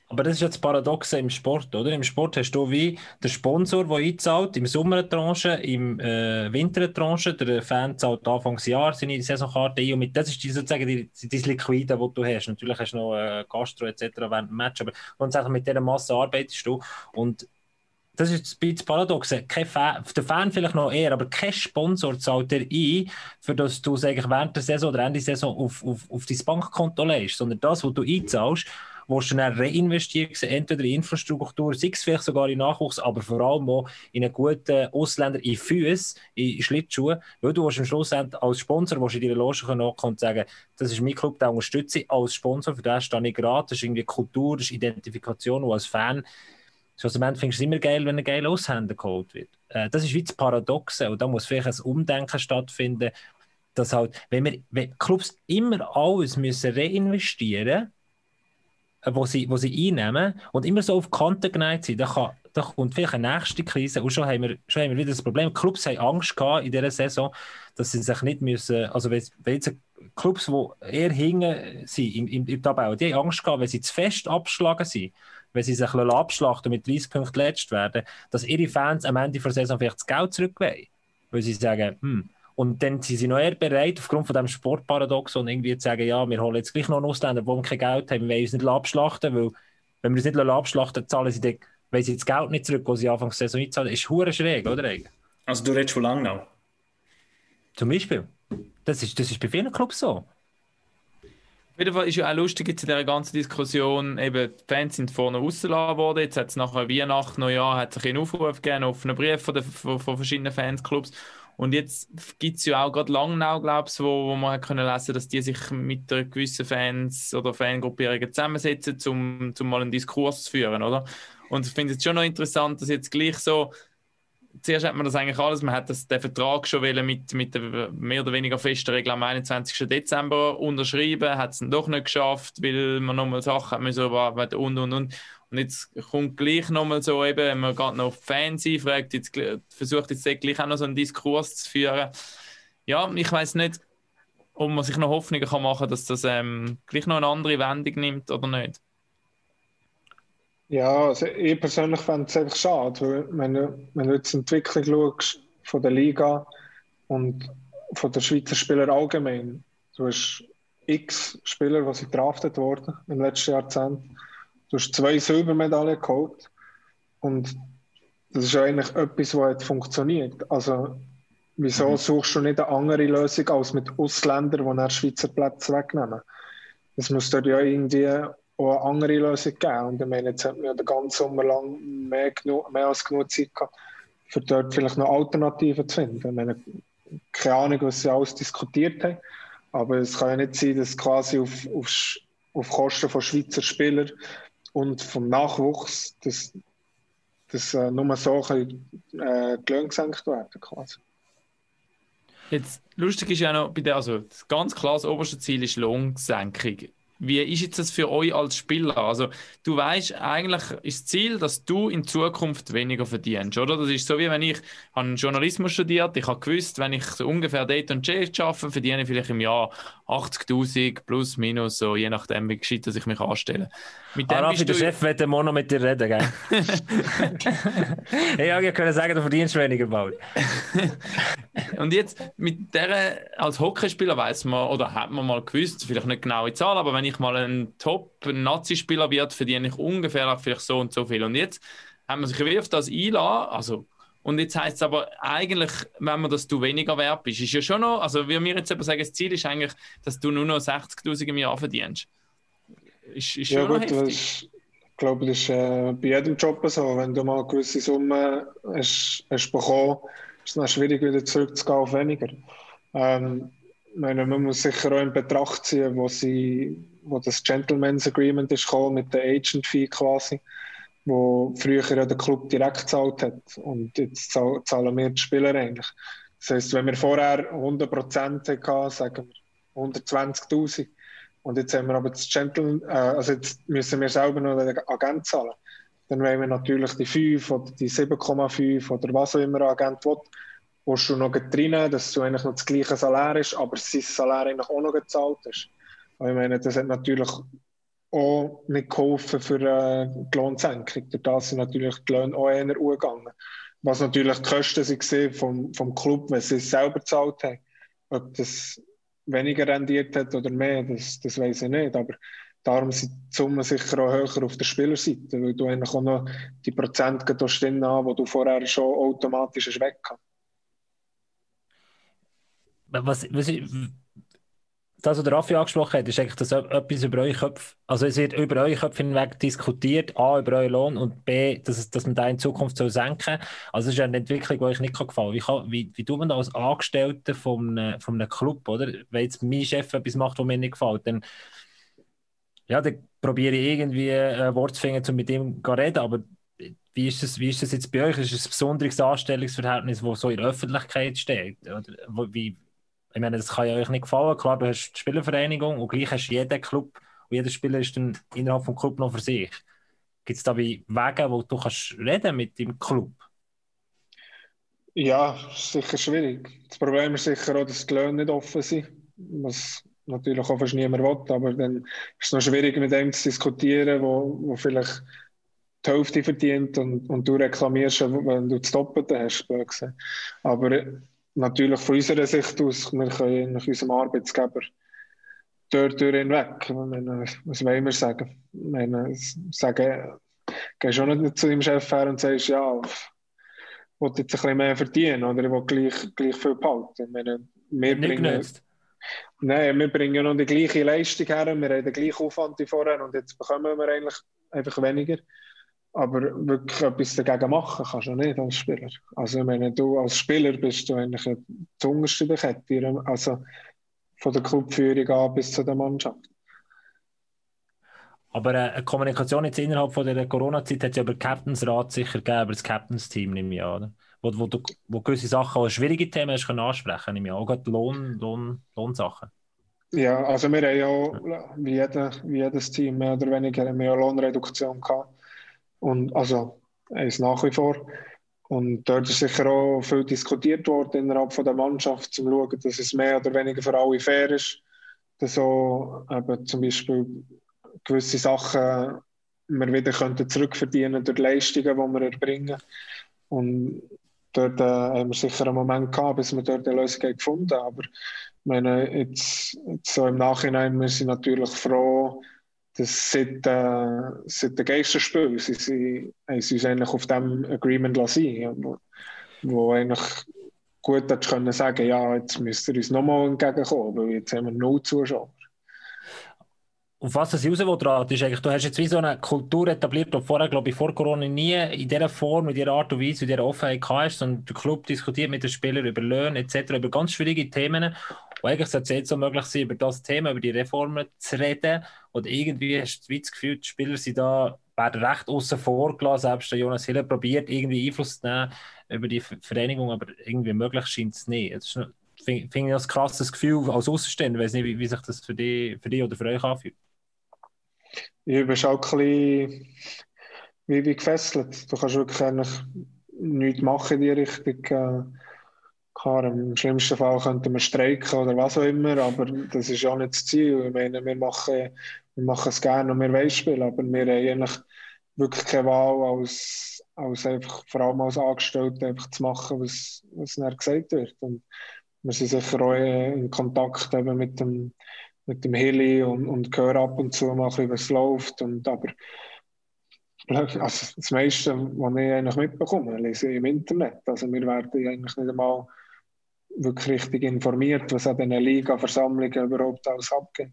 Aber das ist jetzt das Paradoxe im Sport, oder? Im Sport hast du wie der Sponsor, der einzahlt, im Sommer eine im äh, Winter eine der Fan zahlt Anfangsjahr seine Saisonkarte ein und mit, das ist die, sozusagen die, die Liquide, die du hast. Natürlich hast du noch äh, Gastro etc. während dem Match, aber grundsätzlich mit dieser Masse arbeitest du und das ist das Paradoxe. Kein Fan, der Fan vielleicht noch eher, aber kein Sponsor zahlt dir ein, für das du es während der Saison oder Ende der Saison auf, auf, auf dein Bankkonto legst, sondern das, was du einzahlst, willst du dann reinvestieren, entweder in Infrastruktur, sei es vielleicht sogar in Nachwuchs, aber vor allem auch in einen guten Ausländer in Füße, in Schlittschuhe, weil du am Schluss als Sponsor in deiner Loge kommen und sagen, das ist mein Club, der unterstütze ich als Sponsor, für das stehe ich gerade, das ist irgendwie Kultur, das ist Identifikation und als Fan Schlussendlich findest du es immer geil, wenn ein geiler Aushänder geholt wird. Äh, das ist wie das Paradoxe und da muss vielleicht ein Umdenken stattfinden, dass halt, wenn wir wenn Clubs immer alles müssen reinvestieren müssen, wo sie, wo sie einnehmen und immer so auf Kante geneigt sind, da, kann, da kommt vielleicht eine nächste Krise. Und schon haben wir, schon haben wir wieder das Problem. Clubs haben Angst gehabt in dieser Saison, dass sie sich nicht müssen, also wenn, jetzt Clubs, die eher hinten sind im, im, im Tabelle, die haben Angst gehabt, wenn sie zu fest abschlagen sind, wenn sie sich abschlachten mit 30 Punkten letzt werden, dass ihre Fans am Ende der Saison vielleicht das Geld zurück wollen. Weil sie sagen, hm, und dann sind sie noch eher bereit, aufgrund von diesem Sportparadoxon irgendwie zu sagen, ja, wir holen jetzt gleich noch einen Ausländer, wo wir kein Geld haben, wir wollen uns nicht abschlachten, weil wenn wir uns nicht abschlachten, zahlen sie dann, weil sie das Geld nicht zurück, das sie Anfangs der Saison einzahlen. Das ist hure schräg, oder? Also du redest von Langnau? Zum Beispiel. Das ist, das ist bei vielen Clubs so. Auf jeden Fall ist ja auch lustig jetzt in dieser ganzen Diskussion, eben die Fans sind vorne rausgelassen worden, jetzt hat es nach Weihnachten, Neujahr, hat sich einen Aufruf gegeben auf einen Brief von, der, von, von verschiedenen Fanclubs und jetzt gibt es ja auch gerade Langnau, glaube ich, wo, wo man können lesen dass die sich mit gewissen Fans oder Fangruppierungen zusammensetzen, um zum mal einen Diskurs zu führen, oder? Und ich finde es schon noch interessant, dass jetzt gleich so zuerst hat man das eigentlich alles, man hat das, den Vertrag schon mit, mit der mehr oder weniger festen Regel am 21. Dezember unterschrieben, hat es dann doch nicht geschafft, weil man nochmal Sachen hat müssen und und und. Und jetzt kommt gleich nochmal so eben, man geht noch auf Fans ein, fragt jetzt, versucht jetzt gleich auch noch so einen Diskurs zu führen. Ja, ich weiß nicht, ob man sich noch Hoffnungen kann machen kann, dass das ähm, gleich noch eine andere Wendung nimmt oder nicht. Ja, also ich persönlich fände es einfach schade, weil wenn du, wenn du jetzt die Entwicklung schaust von der Liga und von der Schweizer Spieler allgemein, du hast x Spieler, die sind draftet worden im letzten Jahrzehnt. Du hast zwei Silbermedaillen geholt und das ist eigentlich etwas, was jetzt funktioniert. Also wieso mhm. suchst du nicht eine andere Lösung als mit Ausländern, die Schweizer Plätze wegnehmen? Es muss dort ja irgendwie auch eine andere Lösung geben. Und ich meine, jetzt hat man den ganzen Sommer lang mehr, mehr als genug Zeit gehabt, für dort vielleicht noch Alternativen zu finden. Ich meine, keine Ahnung, was sie alles diskutiert haben, aber es kann ja nicht sein, dass quasi auf, auf, auf Kosten von Schweizer Spielern und vom Nachwuchs, dass, dass äh, nur so können, äh, die Löhne gesenkt werden quasi. Jetzt, lustig ist ja noch, bei der, also ganz klar, das oberste Ziel ist Lohnsenkung wie ist jetzt das für euch als Spieler? Also, du weißt, eigentlich ist das Ziel, dass du in Zukunft weniger verdienst, oder? Das ist so, wie wenn ich habe Journalismus studiert, ich habe gewusst, wenn ich so ungefähr Date und Chase arbeite, verdiene ich vielleicht im Jahr 80.000 plus minus, so je nachdem, wie gescheit dass ich mich anstelle. Mit dem Arafi, der Chef wird morgen noch mit dir reden, gell? hey, ja, ich könnte sagen, du verdienst weniger bald. und jetzt, mit der, als Hockeyspieler weiß man, oder hat man mal gewusst, vielleicht nicht genaue Zahl, aber wenn ich mal ein Top-Nazi-Spieler werde, verdiene ich ungefähr vielleicht so und so viel. Und jetzt haben wir sich auf das einladen, also und jetzt heißt es aber eigentlich, wenn man dass du weniger wert bist, ist ja schon noch, also wie wir jetzt aber sagen, das Ziel ist eigentlich, dass du nur noch 60.000 im Jahr verdienst. Ist, ist ja, gut, das, ich glaube, das ist äh, bei jedem Job so. Wenn du mal eine gewisse Summe hast, hast bekommen, ist es dann schwierig, wieder zurückzugehen auf weniger. Ähm, meine, man muss sicher auch in Betracht ziehen, wo, sie, wo das Gentleman's Agreement ist gekommen, mit der Agent Fee quasi, wo früher ja der Club direkt gezahlt hat und jetzt zahlen wir die Spieler eigentlich. Das heisst, wenn wir vorher 100% hatten, sagen wir 120'000 und jetzt haben wir aber das Gentle, äh, also jetzt müssen wir selber noch den Agent zahlen. Dann wollen wir natürlich die 5 oder die 7,5 oder was auch immer ein Agent will, wo du noch drin, dass du eigentlich noch das gleiche Salär ist, aber sein Salär eigentlich auch noch gezahlt ist. Und ich meine, das hat natürlich auch nicht geholfen für äh, die Lohnsenkung. Da sind natürlich die Löhne auch eher umgegangen. Was natürlich die Kosten waren vom, vom Club, wenn sie es selber gezahlt haben. Ob das weniger rendiert hat oder mehr, das, das weiß ich nicht. Aber darum sind die Summen sicher auch höher auf der Spielerseite, weil du eigentlich auch noch die Prozente stehen haben, die du vorher schon automatisch hast weg hast. Was, was, das, was der Raffi angesprochen hat, ist eigentlich das etwas über eure Köpfe, also es wird über eure Köpfe hinweg diskutiert, A, über euren Lohn und B, dass, dass man da in Zukunft soll senken Also es ist eine Entwicklung, die euch nicht gefallen kann. Wie, wie, wie tut man da als Angestellter von von einem Club, oder? Wenn jetzt mein Chef etwas macht, was mir nicht gefällt, dann, ja, dann probiere ich irgendwie ein Wort zu finden, um mit ihm zu reden, aber wie ist, das, wie ist das jetzt bei euch? Ist es ein besonderes Anstellungsverhältnis, das so in der Öffentlichkeit steht? Oder wie, ich meine, das kann ja euch nicht gefallen. Klar, du hast die Spielervereinigung und gleich hast du jeden Club und jeder Spieler ist dann innerhalb des Club noch für sich. Gibt es da Wege, wo du kannst reden mit dem Club? Ja, sicher schwierig. Das Problem ist sicher auch, dass die Löhne nicht offen sind, was natürlich auch fast niemand will, aber dann ist es noch schwierig, mit dem zu diskutieren, wo, wo vielleicht die Hälfte verdient und, und du reklamierst, wenn du das Doppelte hast. Aber natürlich von unserer Sicht aus, wir können nach unserem Arbeitsgeber dort hinweg. Was wollen wir sagen? Meine, sagen, gehst du auch nicht zu deinem Chef her und sagst, ja, ich will jetzt ein bisschen mehr verdienen oder ich will gleich, gleich viel behalten. Meine, wir bringen, Nein, wir bringen noch die gleiche Leistung her, wir haben den gleichen Aufwand wie vorher und jetzt bekommen wir eigentlich einfach weniger. Aber wirklich etwas dagegen machen kannst du nicht als Spieler. Also, ich meine, du als Spieler bist du eigentlich die unterste der Kette, also von der Clubführung an bis zu der Mannschaft. Aber äh, eine Kommunikation jetzt innerhalb von der Corona-Zeit hat es ja über Captains Rat sicher gegeben, über das Captains-Team, nehme ich an. Wo, wo, du, wo gewisse Sachen, auch schwierige Themen hast können ansprechen, nehme ich an. Auch gerade Lohn, Lohn, Lohnsachen. Ja, also wir haben ja, wie, jeder, wie jedes Team mehr oder weniger, ja Lohnreduktion gehabt. Und also ist nach wie vor. Und dort ist sicher auch viel diskutiert worden innerhalb von der Mannschaft, um zu schauen, dass es mehr oder weniger für alle fair ist. Dass so eben zum Beispiel gewisse Sachen wir wieder könnten zurückverdienen durch die Leistungen, die wir erbringen. Und dort äh, haben wir sicher einen Moment gehabt, bis wir dort eine Lösung gefunden haben. Aber ich meine, jetzt, jetzt so im Nachhinein, wir sind natürlich froh, das seit, äh, seit dem Geisterspiel sie, sie, haben sie uns eigentlich auf dem Agreement lassen, wo, wo eigentlich gut hat können sagen, ja, jetzt müsst ihr uns nochmal entgegenkommen, weil jetzt haben wir null Zuschauer. Auf was das raus will, ist eigentlich, du hast jetzt wie so eine Kultur etabliert, die vorher, glaube ich, vor Corona nie in dieser Form, in dieser Art und Weise, in dieser Offenheit hast, sondern der Club diskutiert mit den Spielern über Löhne etc., über ganz schwierige Themen. Und eigentlich sollte es jetzt so möglich sein, über das Thema, über die Reformen zu reden. Und irgendwie hast du das Gefühl, die Spieler sind da, werden recht außen vor gelassen. Selbst der Jonas Hiller probiert, irgendwie Einfluss zu nehmen über die Vereinigung, aber irgendwie möglich scheint es nicht. Das finde find ich ein krasses Gefühl als Außenstehender. Ich weiß nicht, wie, wie sich das für dich, für dich oder für euch anfühlt. ja, bist auch ein bisschen wie, wie gefesselt. Du kannst wirklich nichts machen in die Richtung. Äh, klar, im schlimmsten Fall könnten wir streiken oder was auch immer, aber das ist ja nicht das Ziel. Ich meine, wir machen, wir machen es gerne und wir wollen spielen, aber wir haben eigentlich wirklich keine Wahl, als, als einfach, vor allem als Angestellte einfach zu machen, was, was dann gesagt wird. Und wir sind sicher auch in Kontakt eben mit dem, mit dem Heli und, und hören ab und zu mal, wie es läuft. Und, aber also das meiste, was ich eigentlich mitbekomme, lese ich im Internet. Also wir werden eigentlich nicht einmal wirklich richtig informiert, was an diesen Liga-Versammlungen überhaupt alles abgeht.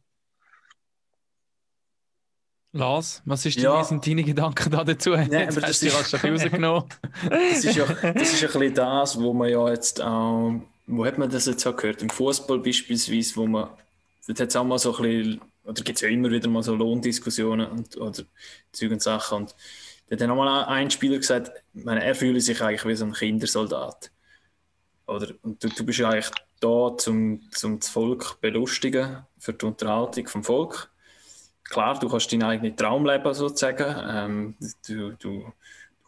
Lars, was ist Ja. deine, sind deine Gedanken da dazu? aber Jetzt das hast du dich ist- rausgenommen. Das ist ja, das ist ja ein bisschen das, wo man ja jetzt auch, wo hat man das jetzt auch gehört? Im Fußball beispielsweise, wo man, dort hat es auch mal so ein bisschen, oder gibt es ja immer wieder mal so Lohndiskussionen und, oder Zeug und Sachen. Und da hat dann auch mal ein Spieler gesagt, meine, er fühle sich eigentlich wie so ein Kindersoldat. Oder, und du, du bist ja eigentlich da, um zum das Volk belustigen, für die Unterhaltung vom Volk. Klar, du kannst deinen eigenen Traum leben, sozusagen. Ähm, du, du, du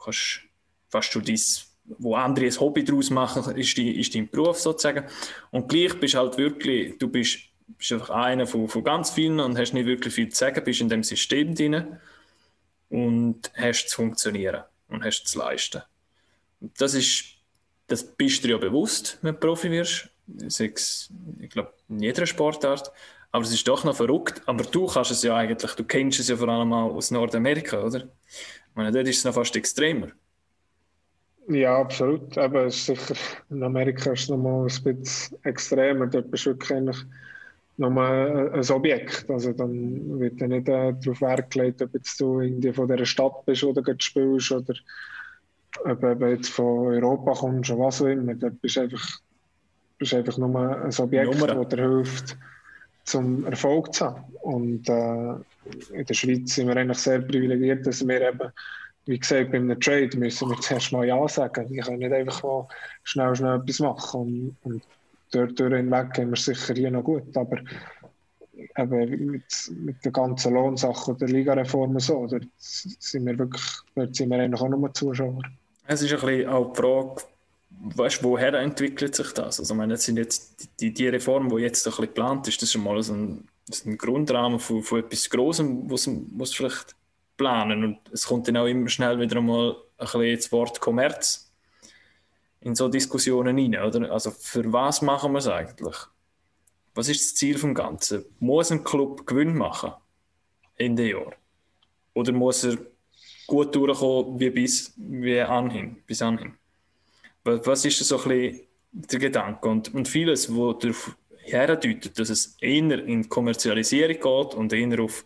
kannst fast du dies, wo andere ein Hobby daraus machen, ist, die, ist dein Beruf sozusagen. Und gleich bist halt wirklich, du bist, bist einfach einer von, von ganz vielen und hast nicht wirklich viel zu sagen, bist in dem System drin und hast zu funktionieren und hast zu leisten. Das ist, das bist du dir ja bewusst, wenn du Profi wirst. Sechs, ich glaube, in jeder Sportart. Aber es ist doch noch verrückt. Aber du kannst es ja eigentlich, du kennst es ja vor allem auch aus Nordamerika, oder? Ich meine, dort ist es noch fast extremer. Ja, absolut. Aber sicher, in Amerika ist es nochmal ein bisschen extremer. Dort bist du wirklich eigentlich nochmal ein Objekt. Also dann wird ja nicht äh, darauf Wert gelegt, ob jetzt du irgendwie von dieser Stadt bist oder gerade spielst oder ob du jetzt von Europa kommst oder was auch immer. Dort bist du einfach, bist du einfach nur ein Objekt, Nummer. das dir hilft, zum Erfolg zu haben. Und äh, in der Schweiz sind wir eigentlich sehr privilegiert, dass wir eben wie gesagt, bei einem Trade müssen wir zuerst mal Ja sagen. Wir können nicht einfach mal schnell, schnell etwas machen. Und, und dort durch hinweg gehen wir sicher hier noch gut. Aber eben mit, mit der ganzen Lohnsache oder der Ligareform so, dort sind wir wirklich, dort sind wir eigentlich auch nur Zuschauer. Es ist ein bisschen auch die Frage, weißt, woher entwickelt sich das? Also, ich meine, das sind jetzt die, die Reform, die jetzt ein bisschen geplant ist, das ist schon mal so ein, so ein Grundrahmen von, von etwas Großem, was es vielleicht planen. Und es kommt dann auch immer schnell wieder einmal ein bisschen das Wort Kommerz in so Diskussionen rein. Oder? Also, für was machen wir es eigentlich? Was ist das Ziel vom Ganzen? Muss ein Club Gewinn machen Ende Jahr? Oder muss er gut durchkommen wie bis wie anhin, bis anhin? Was, ist so ein bisschen der Gedanke? Und, und vieles, wo darauf herdeutet, dass es eher in die Kommerzialisierung geht und eher auf,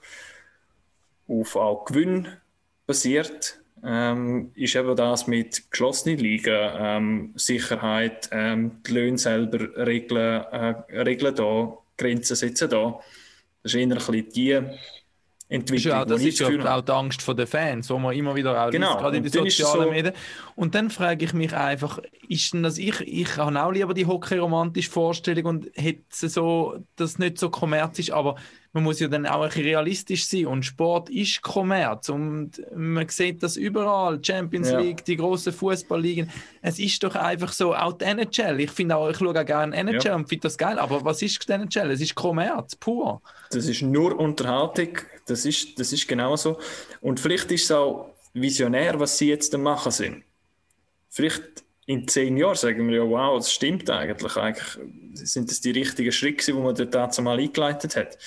auf auch Gewinn basiert, ähm, ist eben das mit geschlossenen Ligen, ähm, Sicherheit, ähm, die Löhne selber regeln, äh, regeln da, Grenzen setzen da. Das ist eher ein bisschen die Entwicklung, ja das ist ja auch die Angst der Fans, wo man immer wieder auch Genau, liest, gerade in den sozialen so- Medien. Und dann frage ich mich einfach, ist denn das ich, ich habe auch lieber die hockey-romantische Vorstellung und hätte so, dass es nicht so kommerzisch ist, aber man muss ja dann auch ein bisschen realistisch sein und Sport ist Kommerz und man sieht das überall, Champions Ja. League, die grossen Fußballligen. Es ist doch einfach so, auch die NHL, ich finde auch, ich schaue auch gerne NHL Ja. und finde das geil, aber was ist die NHL? Es ist Kommerz, pur. Das ist nur Unterhaltung, das ist, das ist genau so. Und vielleicht ist es auch visionär, was sie jetzt machen sind. Vielleicht in zehn Jahren sagen wir ja, wow, das stimmt eigentlich. Eigentlich sind das die richtigen Schritte, die man dort mal eingeleitet hat.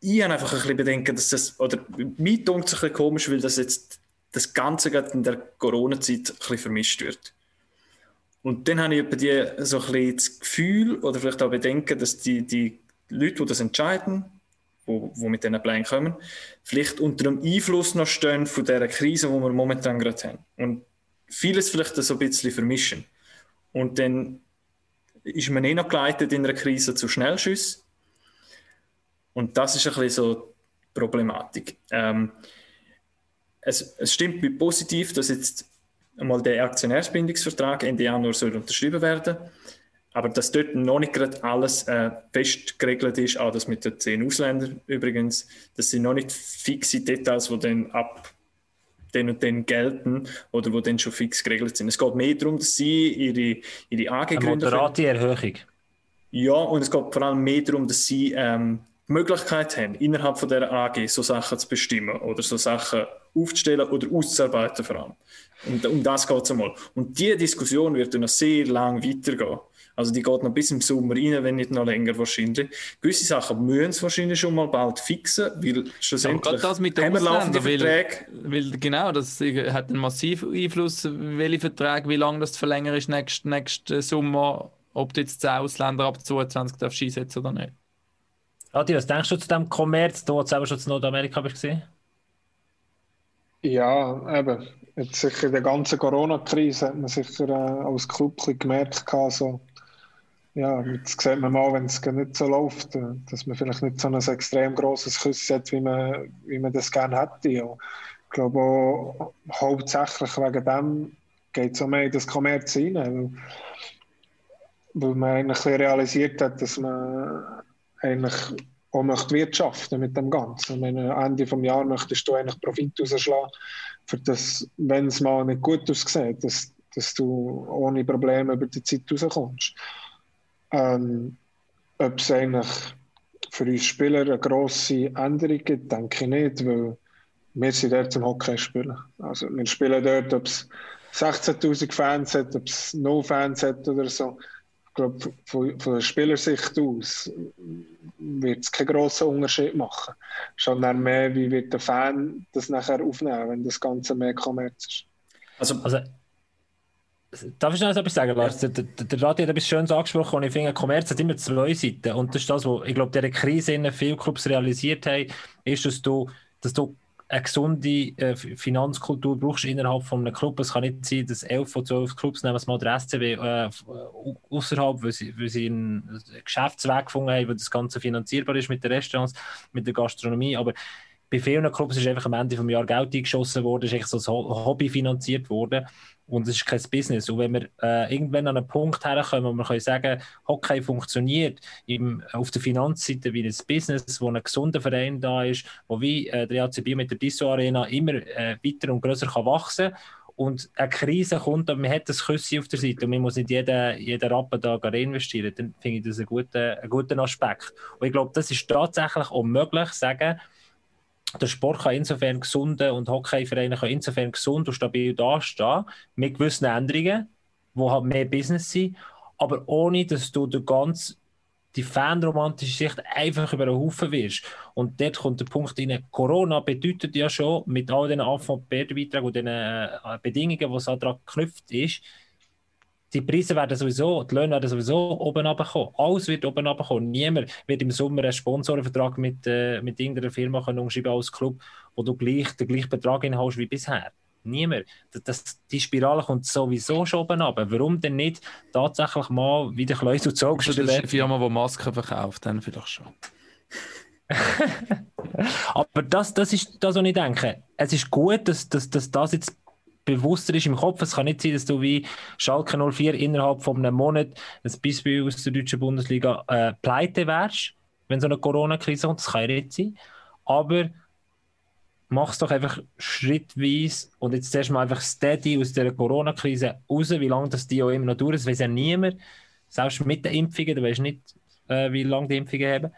Ich habe einfach ein bisschen Bedenken, dass das, oder mir tut es ein bisschen komisch, weil das jetzt das Ganze gerade in der Corona-Zeit ein bisschen vermischt wird. Und dann habe ich bei dir so ein bisschen das Gefühl oder vielleicht auch Bedenken, dass die, die Leute, die das entscheiden, wo, wo mit diesen Plänen kommen, vielleicht unter dem Einfluss noch stehen von dieser Krise, die wir momentan gerade haben. Und vieles vielleicht so ein bisschen vermischen. Und dann ist man eh noch geleitet in einer Krise zu Schnellschüssen. Und das ist ein bisschen so die Problematik. Ähm, es, es stimmt positiv, dass jetzt einmal der Aktionärsbindungsvertrag Ende Januar soll unterschrieben werden aber dass dort noch nicht gerade alles äh, fest geregelt ist, auch das mit den zehn Ausländern übrigens, das sind noch nicht fixe Details, die dann ab den und den gelten oder wo dann schon fix geregelt sind. Es geht mehr darum, dass sie ihre, ihre AG Eine gründen. moderate Erhöhung. Ja, und es geht vor allem mehr darum, dass sie ähm, die Möglichkeit haben, innerhalb von der AG so Sachen zu bestimmen oder so Sachen aufzustellen oder auszuarbeiten vor allem. Und um das geht es einmal. Und diese Diskussion wird dann noch sehr lang weitergehen. Also die geht noch bis im Sommer rein, wenn nicht noch länger wahrscheinlich. Gewisse Sachen müssen es wahrscheinlich schon mal bald fixen, weil schlussendlich gerade das mit haben wir laufende Verträge. weil, weil genau, das hat einen massiven Einfluss, welche Verträge, wie lange das zu verlängern ist nächsten, nächsten Sommer, ob du jetzt 10 Ausländer ab 22 darfst einsetzen oder nicht. Adi, was denkst du zu dem Kommerz, du selber schon in Nordamerika bist gesehen? Ja, eben. Jetzt sicher in der ganzen Corona-Krise hat man sicher äh, als Club gemerkt, so, ja, jetzt sieht man mal, wenn es nicht so läuft, äh, dass man vielleicht nicht so ein extrem grosses Kuss hat, wie man, wie man das gerne hätte. Und ich glaube auch, hauptsächlich wegen dem geht es auch mehr in das Kommerz rein, weil, weil man eigentlich realisiert hat, dass man eigentlich auch möchte wirtschaften mit dem Ganzen. Ich meine, Ende des Jahres möchtest du eigentlich Profit rausschlagen, für das, wenn es mal nicht gut aussieht, dass, dass du ohne Probleme über die Zeit rauskommst. Ähm, ob es eigentlich für uns Spieler eine grosse Änderung gibt, denke ich nicht, weil wir sind dort zum Hockey spielen. Also wir spielen dort, ob es 16'000 Fans hat, ob es no Fans hat oder so. Ich glaube, von, von der Spielersicht aus wird es keinen grossen Unterschied machen. Schon dann mehr, wie wird der Fan das nachher aufnehmen, wenn das Ganze mehr Kommerz ist. Also, Also, darf ich noch etwas sagen, Lars? Der, der, der Radi hat etwas Schönes angesprochen und ich finde, Kommerz hat immer zwei Seiten. Und das ist das, was ich glaube, dieser Krise in viele Clubs realisiert haben, ist, dass du, dass du eine gesunde äh, Finanzkultur brauchst innerhalb von einem Club. Es kann nicht sein, dass elf von zwölf Clubs, nehmen wir mal der SCB, äh, außerhalb, weil sie, weil sie einen Geschäftsweg gefunden haben, wo das Ganze finanzierbar ist mit den Restaurants, mit der Gastronomie. Aber bei vielen Clubs ist einfach am Ende des Jahres Geld eingeschossen worden, ist echt so ein Hobby finanziert worden und es ist kein Business. Und wenn wir äh, irgendwann an einen Punkt herkommen, wo wir können sagen, Hockey funktioniert im, auf der Finanzseite wie ein Business, wo ein gesunder Verein da ist, wo wie äh, der ACB mit der Disso Arena immer äh, weiter und größer kann wachsen und eine Krise kommt und man hat das Küssi auf der Seite und man muss nicht jeden, jeden Rappen da investieren, dann finde ich das einen guten, einen guten Aspekt. Und ich glaube, das ist tatsächlich auch möglich, sagen, der Sport kann insofern gesund und Hockeyvereine können insofern gesund und stabil dastehen, mit gewissen Änderungen, die halt mehr Business sind, aber ohne, dass du die ganze die fanromantische Sicht einfach über den Haufen wirst. Und dort kommt der Punkt rein, Corona bedeutet ja schon, mit all den Anfang-Beiträgen und den äh, Bedingungen, die es daran geknüpft ist, die Preise werden sowieso, die Löhne werden sowieso oben runterkommen. Alles wird oben runterkommen. Niemand wird im Sommer einen Sponsorenvertrag mit, äh, mit irgendeiner Firma können umschreiben als Club, wo du gleich, den gleichen Betrag hast wie bisher. Niemand. Das, das, die Spirale kommt sowieso schon oben runter. Warum denn nicht tatsächlich mal wieder Kleus und Zog Das ist eine Firma, die Masken verkauft, dann vielleicht schon. Aber das, das ist das, was ich denke. Es ist gut, dass, dass, dass das jetzt bewusster ist im Kopf. Es kann nicht sein, dass du wie Schalke 04 innerhalb von einem Monat, ein Beispiel aus der deutschen Bundesliga, äh, pleite wärst, wenn so eine Corona-Krise kommt. Das kann ja nicht sein. Aber mach es doch einfach schrittweise und jetzt zuerst mal einfach steady aus der Corona-Krise raus, wie lange das die auch immer noch dauert, das weiß ja niemand. Selbst mit den Impfungen, du weißt nicht, äh, wie lange die Impfungen haben.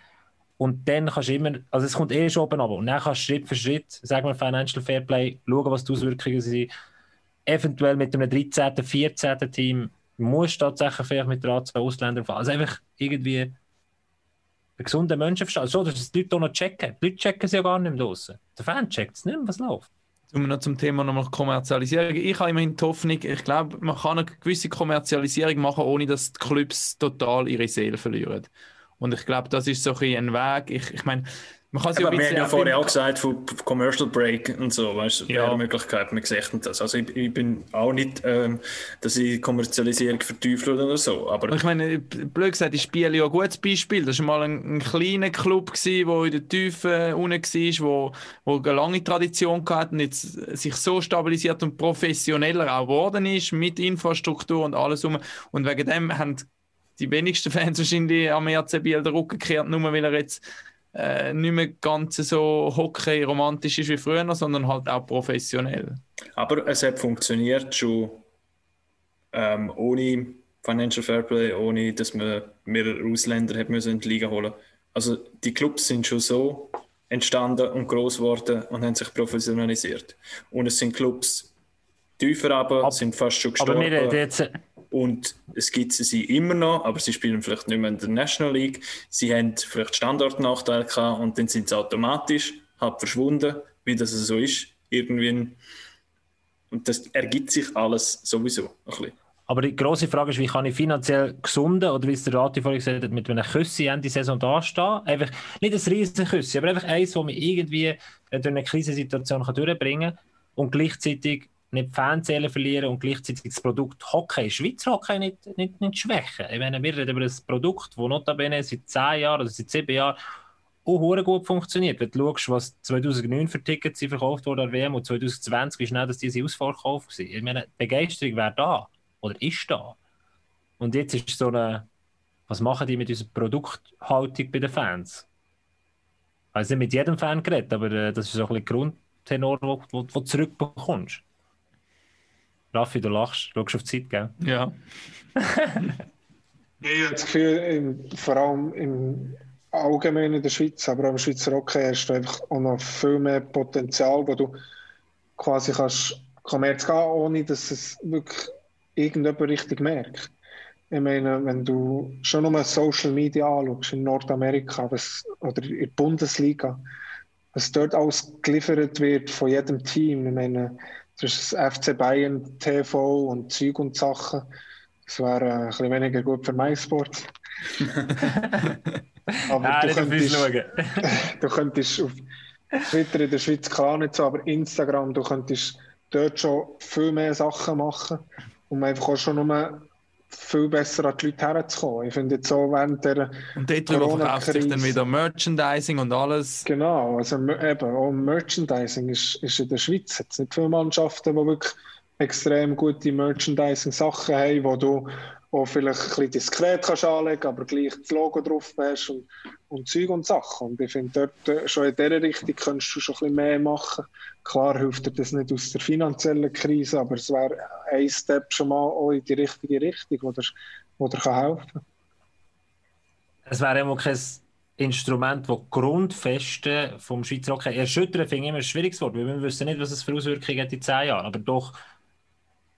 Und dann kannst du immer, also es kommt eh schon oben runter. Und dann kannst du Schritt für Schritt, sagen wir Financial Fairplay, schauen, was die Auswirkungen sind. Eventuell mit einem 13., 14. Team musst du tatsächlich vielleicht mit der Anzahl Ausländer fahren. Also einfach irgendwie einen gesunden Menschenverstand. So, dass die Leute auch noch checken. Die Leute checken es ja gar nicht mehr draussen. Der Fan checkt es nicht mehr, was läuft. Um noch zum Thema nochmal Kommerzialisierung. Ich habe immerhin die Hoffnung, ich glaube, man kann eine gewisse Kommerzialisierung machen, ohne dass die Clubs total ihre Seele verlieren. Und ich glaube, das ist so ein, ein Weg. Ich, ich meine, man kann Aber wir haben ja vorher auch gesagt, von Commercial Break und so, weißt du, ja. Möglichkeit, wir sehen das. Also ich, ich, bin auch nicht, ähm, dass ich Kommerzialisierung verteufle oder so. Aber ich meine, blöd gesagt, ich spiele ja ein gutes Beispiel. Das war mal ein, ein kleiner Club, der in der Tiefe unten war, wo, wo eine lange Tradition hatte und jetzt sich so stabilisiert und professioneller auch geworden ist, mit Infrastruktur und alles um. Und wegen dem haben die wenigsten Fans wahrscheinlich am RC Biel den Rücken gekehrt, nur weil er jetzt äh, nicht mehr ganz so hockey-romantisch ist wie früher, sondern halt auch professionell. Aber es hat funktioniert schon ähm, ohne Financial Fairplay, ohne dass man mehrere Ausländer hat müssen in die Liga holen. Also die Clubs sind schon so entstanden und groß geworden und haben sich professionalisiert. Und es sind Clubs tiefer aber, Ab- sind fast schon Aber gestorben. wir reden jetzt, Und es gibt sie immer noch, aber sie spielen vielleicht nicht mehr in der National League. Sie haben vielleicht Standortnachteile gehabt und dann sind sie automatisch halb verschwunden, wie das so ist. Irgendwie. Und das ergibt sich alles sowieso ein bisschen. aber die grosse Frage ist, wie kann ich finanziell gesunden, oder wie es der Rati vorhin gesagt hat, mit einem Küssi Ende Saison dastehen? Einfach, nicht ein riesen Küssi, aber einfach eins, das mich irgendwie durch eine Krisensituation durchbringen kann und gleichzeitig nicht die Fanzählen verlieren und gleichzeitig das Produkt Hockey, Schweizer Hockey nicht, nicht, nicht schwächen. Ich meine, wir reden über ein Produkt, das notabene seit 10 Jahren oder seit 7 Jahren auch gut funktioniert. Wenn du schaust, was 2009 für Tickets verkauft wurden an der WM und 2020, wie schnell dass diese ausverkauft waren. Ich meine, Begeisterung wäre da oder ist da. Und jetzt ist so eine, was machen die mit unserer Produkthaltung bei den Fans? Also nicht mit jedem Fan geredet, aber äh, das ist so ein bisschen Grundtenor, den du zurückbekommst. Raffi, du lachst, schaust auf die Zeit, gell? Ja. Ich habe das Gefühl, im, vor allem im Allgemeinen in der Schweiz, aber auch im Schweizer Hockey hast du einfach auch noch viel mehr Potenzial, wo du quasi kannst Kommerz gehen, ohne dass es wirklich irgendjemand richtig merkt. Ich meine, wenn du schon nur Social Media anschaust in Nordamerika was, oder in der Bundesliga, was dort alles geliefert wird von jedem Team. Ich meine, das ist das FC Bayern TV und Zeug und Sachen. Das wäre äh, ein bisschen weniger gut für MySports. aber Ah, du, könntest, schauen. du könntest auf Twitter in der Schweiz klar nicht so, aber Instagram, du könntest dort schon viel mehr Sachen machen, um einfach auch schon nur viel besser an die Leute herzukommen. Ich finde jetzt so während der Und darüber verkauft sich dann wieder Merchandising und alles. Genau, also eben, auch Merchandising ist, ist in der Schweiz jetzt nicht viele Mannschaften, die wirklich extrem gute Merchandising-Sachen haben, wo du auch vielleicht ein bisschen diskret kannst anlegen aber gleich das Logo drauf hast und, und Zeug und Sachen. Und ich finde, dort äh, schon in dieser Richtung könntest du schon ein bisschen mehr machen. Klar hilft dir das nicht aus der finanziellen Krise, aber es wäre ein Step schon mal auch in die richtige Richtung, wo dir, wo dir kann helfen kann. Es wäre immer kein Instrument, das die Grundfesten vom Schweizer Hockey erschüttern, finde ich immer ein schwieriges Wort, weil wir wissen nicht, was es für Auswirkungen hat in zehn Jahren, aber doch,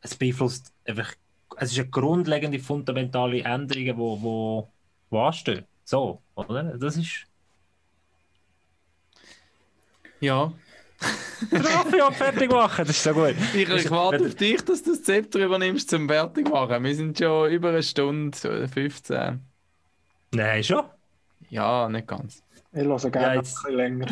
es beeinflusst einfach, es ist eine grundlegende, fundamentale Änderung, die wo, wo, wo anstehen. So, oder? Das ist... Ja. Raffi, ja, fertig machen, das ist so gut. Ich, ich warte auf dich, dass du das Zepter übernimmst zum fertig machen. Wir sind schon über eine Stunde, äh, 15. Nein, schon. Ja, nicht ganz. Ich höre gerne Ja, noch jetzt- ein bisschen länger.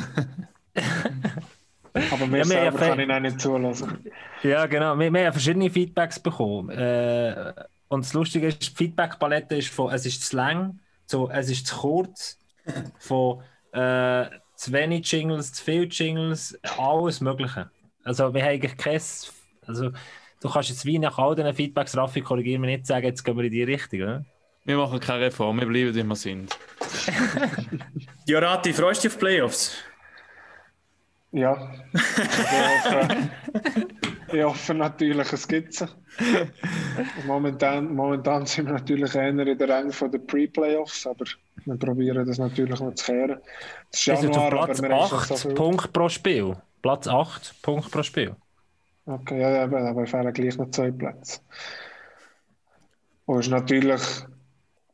Aber mir Ja, selber ja kann ich auch nicht zulassen. Ja, genau. Wir, wir haben verschiedene Feedbacks bekommen. Äh, und das Lustige ist, die Feedback-Palette ist von es ist zu lang, zu es ist zu kurz, von äh, zu wenig Jingles, zu viel Jingles, alles Mögliche. Also wir haben eigentlich kein... Also, du kannst jetzt wie nach all diesen Feedbacks, Raffi, korrigieren wir nicht, sagen, jetzt gehen wir in die Richtung, oder? Wir machen keine Reform, wir bleiben, wie wir sind. Jorati, freust du dich auf Playoffs? Ja. Ich hoffe, ich hoffe natürlich, es gibt sie. Momentan, momentan sind wir natürlich eher in der Rang von den Pre-Playoffs, aber wir probieren das natürlich noch zu kehren. Es ist Wir Januar, Platz aber wir haben schon 8 so viel. Punkte pro Spiel. Platz 8 Punkte pro Spiel. Okay, ja, aber aber fehlen gleich noch zwei Plätze. Und es ist natürlich,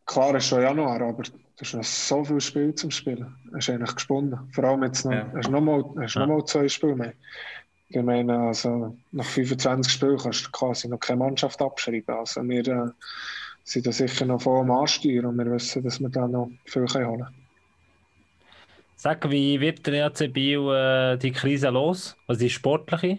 klar, ist schon Januar, aber du hast noch so viel Spiel zum Spielen. Es ist eigentlich gesponnen. Vor allem jetzt noch, Ja. hast du noch mal, hast Ja. noch mal zwei Spiele mehr. Ich meine, also nach 25 Spielen kannst du quasi noch keine Mannschaft abschreiben. Also wir äh, sind da sicher noch voll am Ansteuern und wir wissen, dass wir da noch viel holen können. Sag, wie wird der EAC Bio äh, die Krise los? Also die sportliche?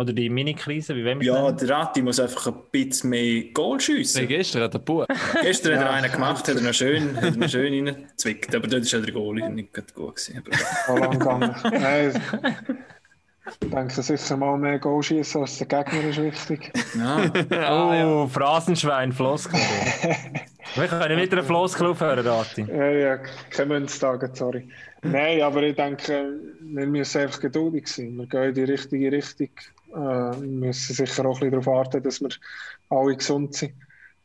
Oder die Mini-Krise, wie wollen wir es Ja, nennen? der Rati muss einfach ein bisschen mehr Goal Wie schiessen. gestern hat der Bub. Gestern hat er einen gemacht, hat er noch schön, hat er noch schön reingezwickt. Aber dort war der Goal nicht gut. Gewesen. Aber So lang gegangen. Nein, ich denke sicher mal mehr Goal schießen als der Gegner ist wichtig. ja, Ah, ja. Oh, Phrasenschwein, Floskel. Wir können wieder einen Floskel aufhören, Rati. Ja, ja, keine Münztage, sorry. Nein, aber ich denke, wir müssen einfach geduldig sein. Wir gehen in die richtige Richtung. Äh, müssen sicher auch ein bisschen darauf warten, dass wir alle gesund sind.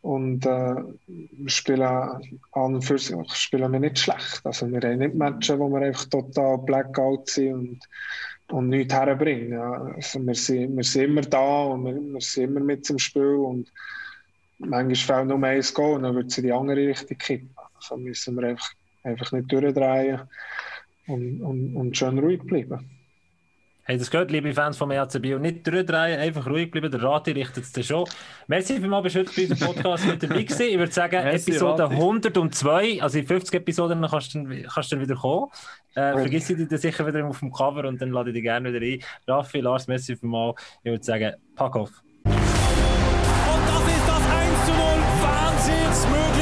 Und äh, wir spielen an und für sich spielen wir nicht schlecht. Also wir haben nicht Matches, wo wir einfach total Blackout sind und, und nichts herbringen. Ja. Also wir, sind, wir sind immer da und wir, wir sind immer mit im Spiel und manchmal fehlt nur eins Goal und dann wird es in die andere Richtung kippen. Also müssen wir einfach, einfach nicht durchdrehen und, und, und schön ruhig bleiben. Hey, das gehört, liebe Fans vom EAC Und Nicht drehen, einfach ruhig bleiben. Der Rati richtet es dir schon. Merci vielmals, bist heute bei unserem Podcast mit dabei gewesen. Ich würde sagen, Merci, Episode Rati. 102, also in 50 Episoden kannst du, kannst du wieder kommen. Äh, okay. vergiss dich dann sicher wieder auf dem Cover und dann lade ich dich gerne wieder ein. Raffi, Lars, merci vielmals. Ich würde sagen, pack auf. Und das ist das 1 zu 0. Wahnsinnsmöglichkeit.